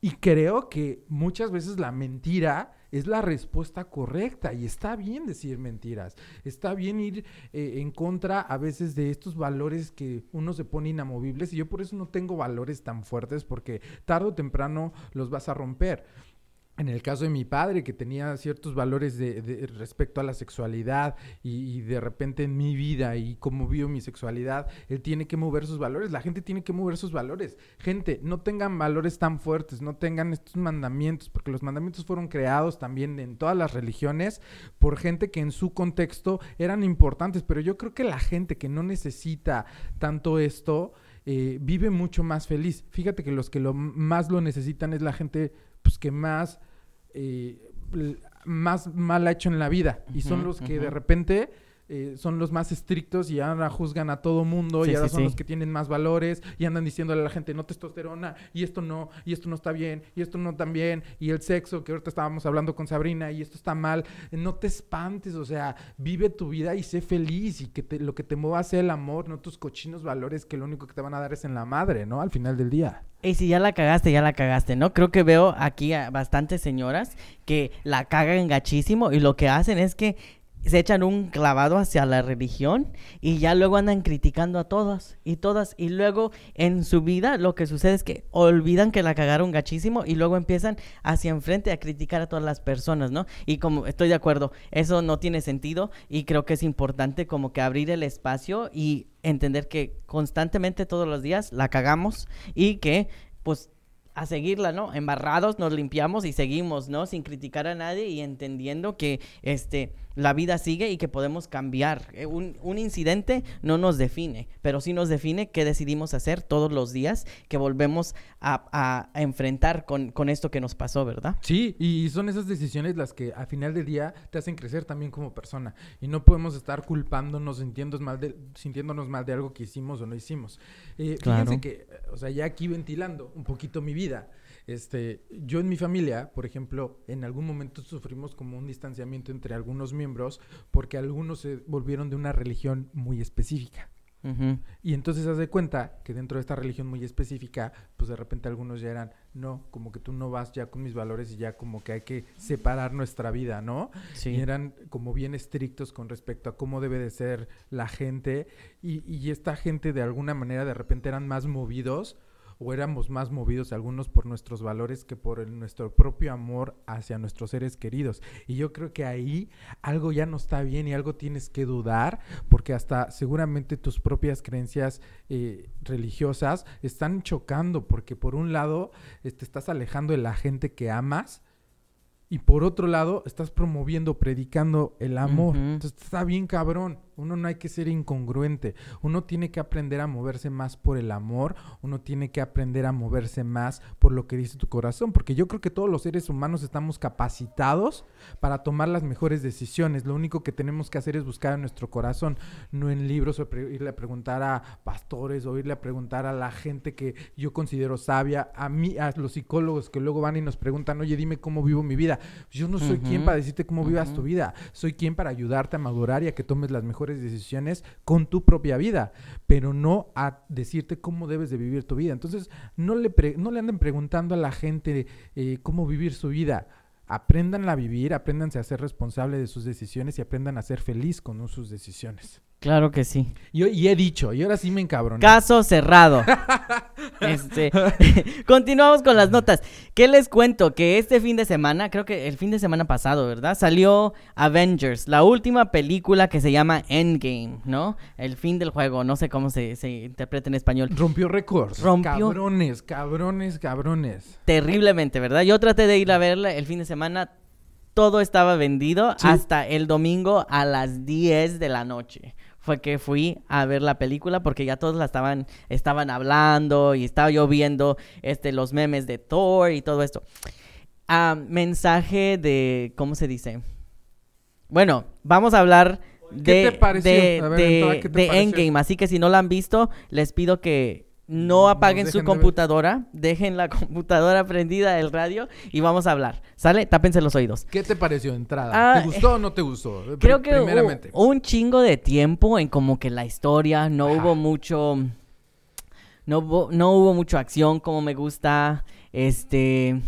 Y creo que muchas veces la mentira es la respuesta correcta y está bien decir mentiras, está bien ir eh, en contra a veces de estos valores que uno se pone inamovibles y yo por eso no tengo valores tan fuertes porque tarde o temprano los vas a romper en el caso de mi padre, que tenía ciertos valores de, respecto a la sexualidad y, de repente en mi vida y cómo vio mi sexualidad, él tiene que mover sus valores, la gente tiene que mover sus valores. Gente, no tengan valores tan fuertes, no tengan estos mandamientos, porque los mandamientos fueron creados también en todas las religiones por gente que en su contexto eran importantes, pero yo creo que la gente que no necesita tanto esto, eh, vive mucho más feliz. Fíjate que los que lo más lo necesitan es la gente pues que más, eh, más mal ha hecho en la vida. y son los que de repente eh, son los más estrictos y ahora juzgan a todo mundo y ahora son los que tienen más valores y andan diciéndole a la gente no testosterona y esto no, y esto no está bien, y esto no tan bien, y el sexo que ahorita estábamos hablando con Sabrina y esto está mal. No te espantes, o sea, vive tu vida y sé feliz y que lo que te mueva sea el amor, no tus cochinos valores que lo único que te van a dar es en la madre, ¿no? Al final del día. Y si ya la cagaste, ya la cagaste, ¿no? Creo que veo aquí a bastantes señoras que la cagan gachísimo y lo que hacen es que se echan un clavado hacia la religión y ya luego andan criticando a todas y todas y luego en su vida lo que sucede es que olvidan que la cagaron gachísimo y luego empiezan hacia enfrente a criticar a todas las personas, ¿no? Y como estoy de acuerdo, eso no tiene sentido y creo que es importante como que abrir el espacio y entender que constantemente todos los días la cagamos y que pues a seguirla, ¿no? Embarrados, nos limpiamos y seguimos, ¿no? Sin criticar a nadie y entendiendo que, este, la vida sigue y que podemos cambiar. Eh, un, un, incidente no nos define, pero sí nos define qué decidimos hacer todos los días que volvemos a, a, enfrentar con, con, esto que nos pasó, ¿verdad? Sí, y son esas decisiones las que al final del día te hacen crecer también como persona. Y no podemos estar culpándonos, sintiéndonos mal de, sintiéndonos mal de algo que hicimos o no hicimos. Eh, Fíjense que, o sea, ya aquí ventilando un poquito mi vida. Este, yo en mi familia, por ejemplo, en algún momento sufrimos como un distanciamiento entre algunos miembros porque algunos se volvieron de una religión muy específica. Y entonces haz de cuenta que dentro de esta religión muy específica, pues de repente algunos ya eran, no, como que tú no vas ya con mis valores y ya como que hay que separar nuestra vida, ¿no? Sí. Y eran como bien estrictos con respecto a cómo debe de ser la gente y, y esta gente de alguna manera de repente eran más movidos o éramos más movidos algunos por nuestros valores que por nuestro propio amor hacia nuestros seres queridos. Y yo creo que ahí algo ya no está bien y algo tienes que dudar, porque hasta seguramente tus propias creencias eh, religiosas están chocando, porque por un lado te este, estás alejando de la gente que amas, y por otro lado, estás promoviendo, predicando el amor. Entonces está bien cabrón. Uno no hay que ser incongruente. Uno tiene que aprender a moverse más por el amor. Uno tiene que aprender a moverse más por lo que dice tu corazón. Porque yo creo que todos los seres humanos estamos capacitados para tomar las mejores decisiones. Lo único que tenemos que hacer es buscar en nuestro corazón, no en libros o irle a preguntar a pastores o irle a preguntar a la gente que yo considero sabia, a mí, a los psicólogos que luego van y nos preguntan, oye, dime cómo vivo mi vida. Yo no soy quien para decirte cómo vivas tu vida. Soy quien para ayudarte a madurar y a que tomes las mejores decisiones con tu propia vida, pero no a decirte cómo debes de vivir tu vida. Entonces, no le, no le anden preguntando a la gente eh, cómo vivir su vida. Aprendan a vivir, apréndanse a ser responsable de sus decisiones y aprendan a ser feliz con sus decisiones. Claro que sí. y he dicho, y ahora sí me encabroné. Caso cerrado. este, continuamos con las notas. ¿Qué les cuento? Que este fin de semana, creo que el fin de semana pasado, ¿verdad? Salió Avengers, la última película que se llama Endgame, ¿no? El fin del juego, no sé cómo se, se interpreta en español. Rompió récords. Rompió. Cabrones, cabrones, cabrones. Terriblemente, ¿verdad? Yo traté de ir a verla el fin de semana. Todo estaba vendido hasta el domingo a las 10 de la noche fue que fui a ver la película porque ya todos la estaban, estaban hablando y estaba yo viendo este, los memes de Thor y todo esto. Ah, mensaje de, ¿cómo se dice? Bueno, vamos a hablar de, de, de Endgame, así que si no la han visto, les pido que no apaguen su computadora, dejen la computadora prendida del radio y vamos a hablar. ¿Sale? Tápense los oídos. ¿Qué te pareció entrada? ¿Te ah, gustó o no te gustó? Creo que un chingo de tiempo en como que la historia, no hubo mucho no hubo, no hubo mucho acción como me gusta. Este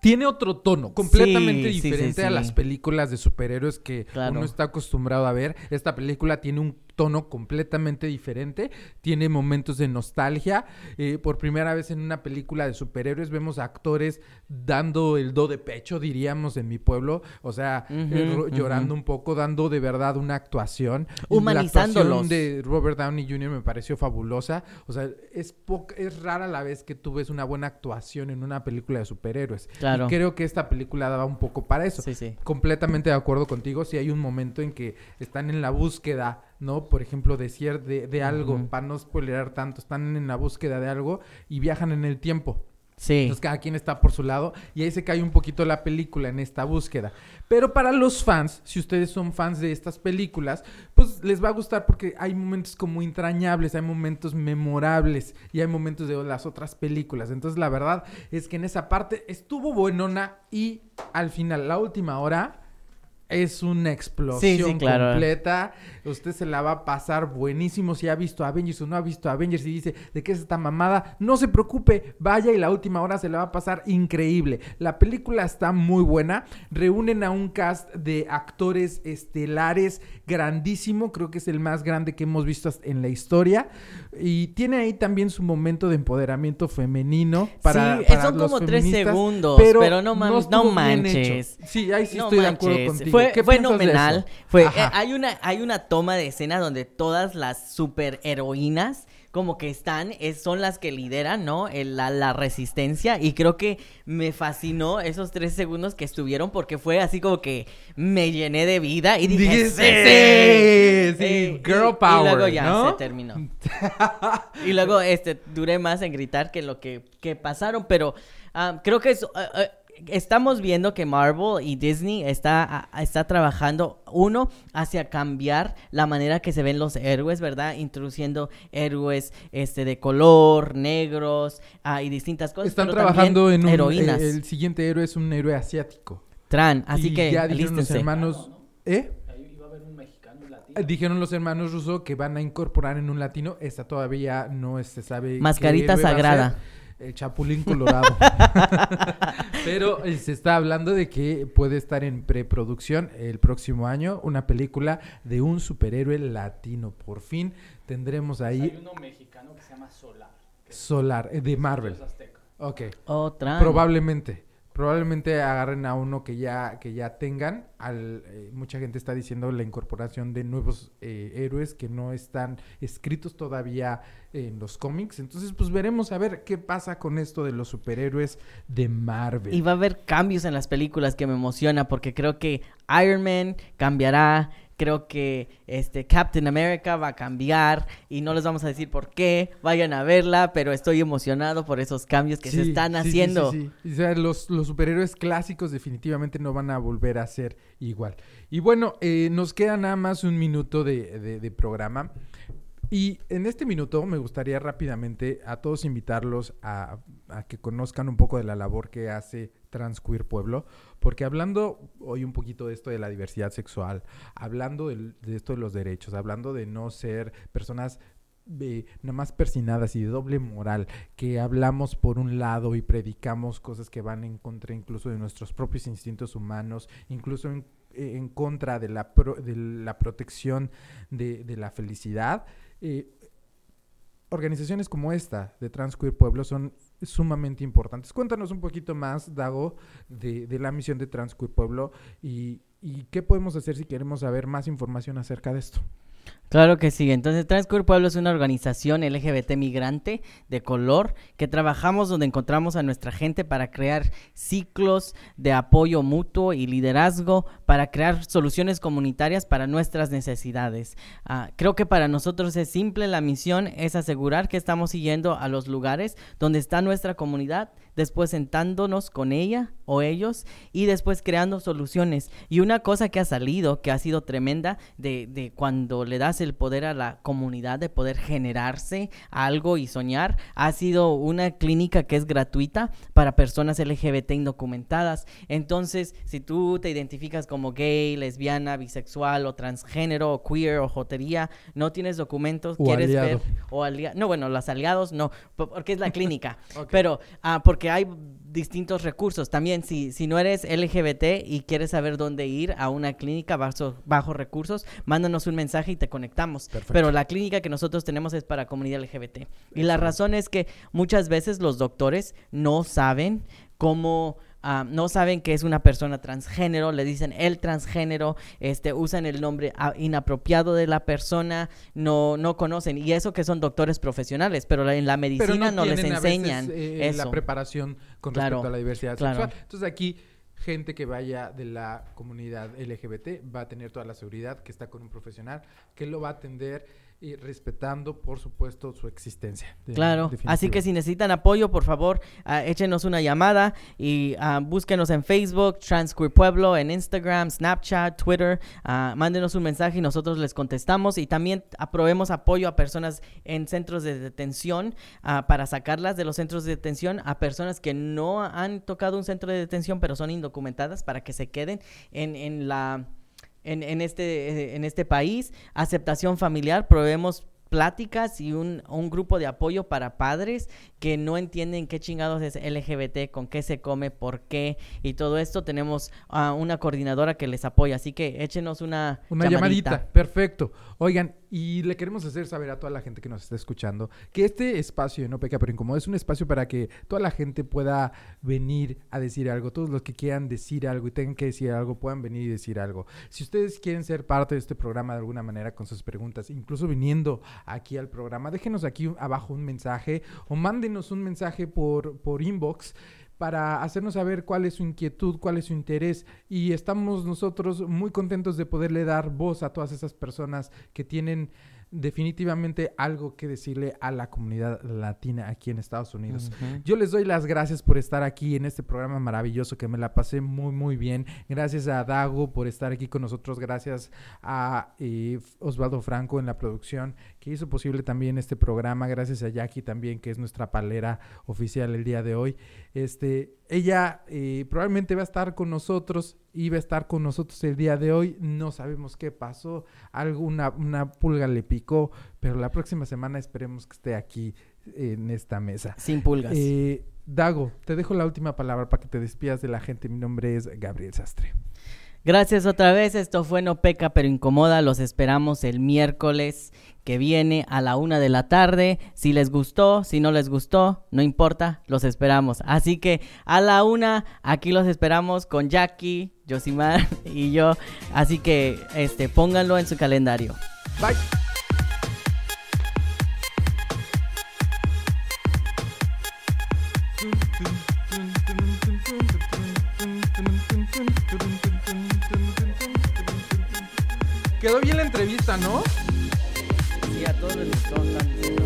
tiene otro tono, completamente diferente a las películas de superhéroes que uno está acostumbrado a ver. Esta película tiene un tono completamente diferente, tiene momentos de nostalgia. Eh, por primera vez en una película de superhéroes vemos a actores dando el do de pecho, diríamos en mi pueblo, o sea, eh, llorando un poco, dando de verdad una actuación. Humanizándolos. La actuación de Robert Downey Jr. me pareció fabulosa, o sea, es, es rara la vez que tú ves una buena actuación en una película de superhéroes. Claro. Y creo que esta película daba un poco para eso. Sí, sí. Completamente de acuerdo contigo, si hay un momento en que están en la búsqueda ¿no? Por ejemplo, decir de, de algo, para no spoilerar tanto, están en la búsqueda de algo y viajan en el tiempo. Sí. Entonces cada quien está por su lado y ahí se cae un poquito la película en esta búsqueda. Pero para los fans, si ustedes son fans de estas películas, pues les va a gustar porque hay momentos como entrañables, hay momentos memorables y hay momentos de las otras películas. Entonces la verdad es que en esa parte estuvo buenona y al final, la última hora, es una explosión completa. Usted se la va a pasar buenísimo si ha visto Avengers o no ha visto Avengers y dice de qué es esta mamada. No se preocupe, vaya y la última hora se la va a pasar increíble. La película está muy buena. Reúnen a un cast de actores estelares grandísimo. Creo que es el más grande que hemos visto en la historia. Y tiene ahí también su momento de empoderamiento femenino. Para, sí, son como tres segundos, pero, no, no, manches. Sí, ahí sí estoy de acuerdo contigo. Fue fenomenal. Fue, eh, hay, una, hay una toma de escena donde todas las superheroínas como que están, es, son las que lideran, ¿no? la, la, resistencia. Y creo que me fascinó esos tres segundos que estuvieron porque fue así como que me llené de vida y dije, sí, sí, girl power. Y luego ya se terminó. y luego este, duré más en gritar que lo que, que pasaron, pero ah, creo que es... Ah, ah, estamos viendo que Marvel y Disney está, está trabajando, uno, hacia cambiar la manera que se ven los héroes, ¿verdad? Introduciendo héroes este, de color, negros ah, y distintas cosas. Están trabajando en un, heroínas. el siguiente héroe es un héroe asiático. Tran, así que ya dijeron los hermanos... ¿Eh? Dijeron los hermanos rusos que van a incorporar en un latino. Esta todavía no se sabe. Mascarita sagrada el Chapulín Colorado. Pero eh, se está hablando de que puede estar en preproducción el próximo año una película de un superhéroe latino. Por fin tendremos ahí. Hay uno mexicano que se llama Solar. Solar, eh, de Marvel. Ok. Otra. Probablemente probablemente agarren a uno que ya que ya tengan. Al eh, mucha gente está diciendo la incorporación de nuevos eh, héroes que no están escritos todavía en los cómics. Entonces pues veremos a ver qué pasa con esto de los superhéroes de Marvel. Y va a haber cambios en las películas que me emociona porque creo que Iron Man cambiará Creo que este Captain America va a cambiar y no les vamos a decir por qué. Vayan a verla, pero estoy emocionado por esos cambios que se están haciendo. Sí, o sea, los, los, superhéroes clásicos definitivamente no van a volver a ser igual. Y bueno, eh, nos queda nada más un minuto de, de programa. Y en este minuto me gustaría rápidamente a todos invitarlos a, que conozcan un poco de la labor que hace Transqueer Pueblo, porque hablando hoy un poquito de esto de la diversidad sexual, hablando de, esto de los derechos, hablando de no ser personas eh, nada más persinadas y de doble moral, que hablamos por un lado y predicamos cosas que van en contra incluso de nuestros propios instintos humanos, incluso en, contra de la, de la protección de, de la felicidad. Eh, organizaciones como esta de Transqueer Pueblo son sumamente importantes. Cuéntanos un poquito más, Dago, de, la misión de Transqueer Pueblo y, y qué podemos hacer si queremos saber más información acerca de esto. Claro que sí. Entonces, Transqueer Pueblo es una organización LGBT migrante de color que trabajamos donde encontramos a nuestra gente para crear ciclos de apoyo mutuo y liderazgo para crear soluciones comunitarias para nuestras necesidades. Ah, creo que para nosotros es simple. La misión es asegurar que estamos siguiendo a los lugares donde está nuestra comunidad después sentándonos con ella o ellos y después creando soluciones. Y una cosa que ha salido, que ha sido tremenda, de, de cuando le das el poder a la comunidad de poder generarse algo y soñar, ha sido una clínica que es gratuita para personas LGBT indocumentadas. Entonces, si tú te identificas como gay, lesbiana, bisexual o transgénero o queer o jotería, no tienes documentos, quieres ver o aliado. No, bueno, los aliados no, porque es la clínica. Pero ah, porque hay distintos recursos. También si, si no eres LGBT y quieres saber dónde ir a una clínica bajo, bajo recursos, mándanos un mensaje y te conectamos. Pero la clínica que nosotros tenemos es para comunidad LGBT. Y la razón es que muchas veces los doctores no saben cómo No saben que es una persona transgénero, le dicen el transgénero, este, usan el nombre ah, inapropiado de la persona, no, no conocen, y eso que son doctores profesionales, pero en la medicina no, les enseñan eh, la preparación con respecto a la diversidad sexual. Entonces aquí gente que vaya de la comunidad LGBT va a tener toda la seguridad que está con un profesional que lo va a atender y respetando, por supuesto, su existencia. claro, así que si necesitan apoyo, por favor, uh, échenos una llamada y uh, búsquenos en Facebook, Transqueer Pueblo, en Instagram, Snapchat, Twitter, uh, mándenos un mensaje y nosotros les contestamos y también aprobemos apoyo a personas en centros de detención para sacarlas de los centros de detención, a personas que no han tocado un centro de detención pero son indocumentadas para que se queden en, en la en, en, este, en este país, aceptación familiar, probemos pláticas y un, un, grupo de apoyo para padres que no entienden qué chingados es LGBT, con qué se come, por qué y todo esto. Tenemos a una coordinadora que les apoya, así que échenos una, una llamadita. Perfecto. Oigan, Y le queremos hacer saber a toda la gente que nos está escuchando que este espacio No Peca Pero Incomoda es un espacio para que toda la gente pueda venir a decir algo. Todos los que quieran decir algo y tengan que decir algo puedan venir y decir algo. Si ustedes quieren ser parte de este programa de alguna manera con sus preguntas, incluso viniendo aquí al programa, déjenos aquí abajo un mensaje o mándenos un mensaje por, por inbox para hacernos saber cuál es su inquietud, cuál es su interés. Y estamos nosotros muy contentos de poderle dar voz a todas esas personas que tienen definitivamente algo que decirle a la comunidad latina aquí en Estados Unidos. Yo les doy las gracias por estar aquí en este programa maravilloso que me la pasé muy muy bien. Gracias a Dago por estar aquí con nosotros. Gracias a eh, Osvaldo Franco en la producción que hizo posible también este programa. Gracias a Jackie también que es nuestra palera oficial el día de hoy. Este, ella eh, probablemente va a estar con nosotros iba a estar con nosotros el día de hoy. No sabemos qué pasó. Alguna una pulga le picó, pero la próxima semana esperemos que esté aquí en esta mesa. Sin pulgas. Eh, Dago, te dejo la última palabra para que te despidas de la gente. Mi nombre es Gabriel Sastre. Gracias otra vez. Esto fue No Peca pero Incomoda. Los esperamos el miércoles que viene a la una de la tarde. Si les gustó, si no les gustó, no importa, los esperamos. Así que a la una, aquí los esperamos con Jackie, Josimar y yo. Así que este, pónganlo en su calendario. Bye. Quedó bien la entrevista, ¿no? A todos les gustó, están diciendo.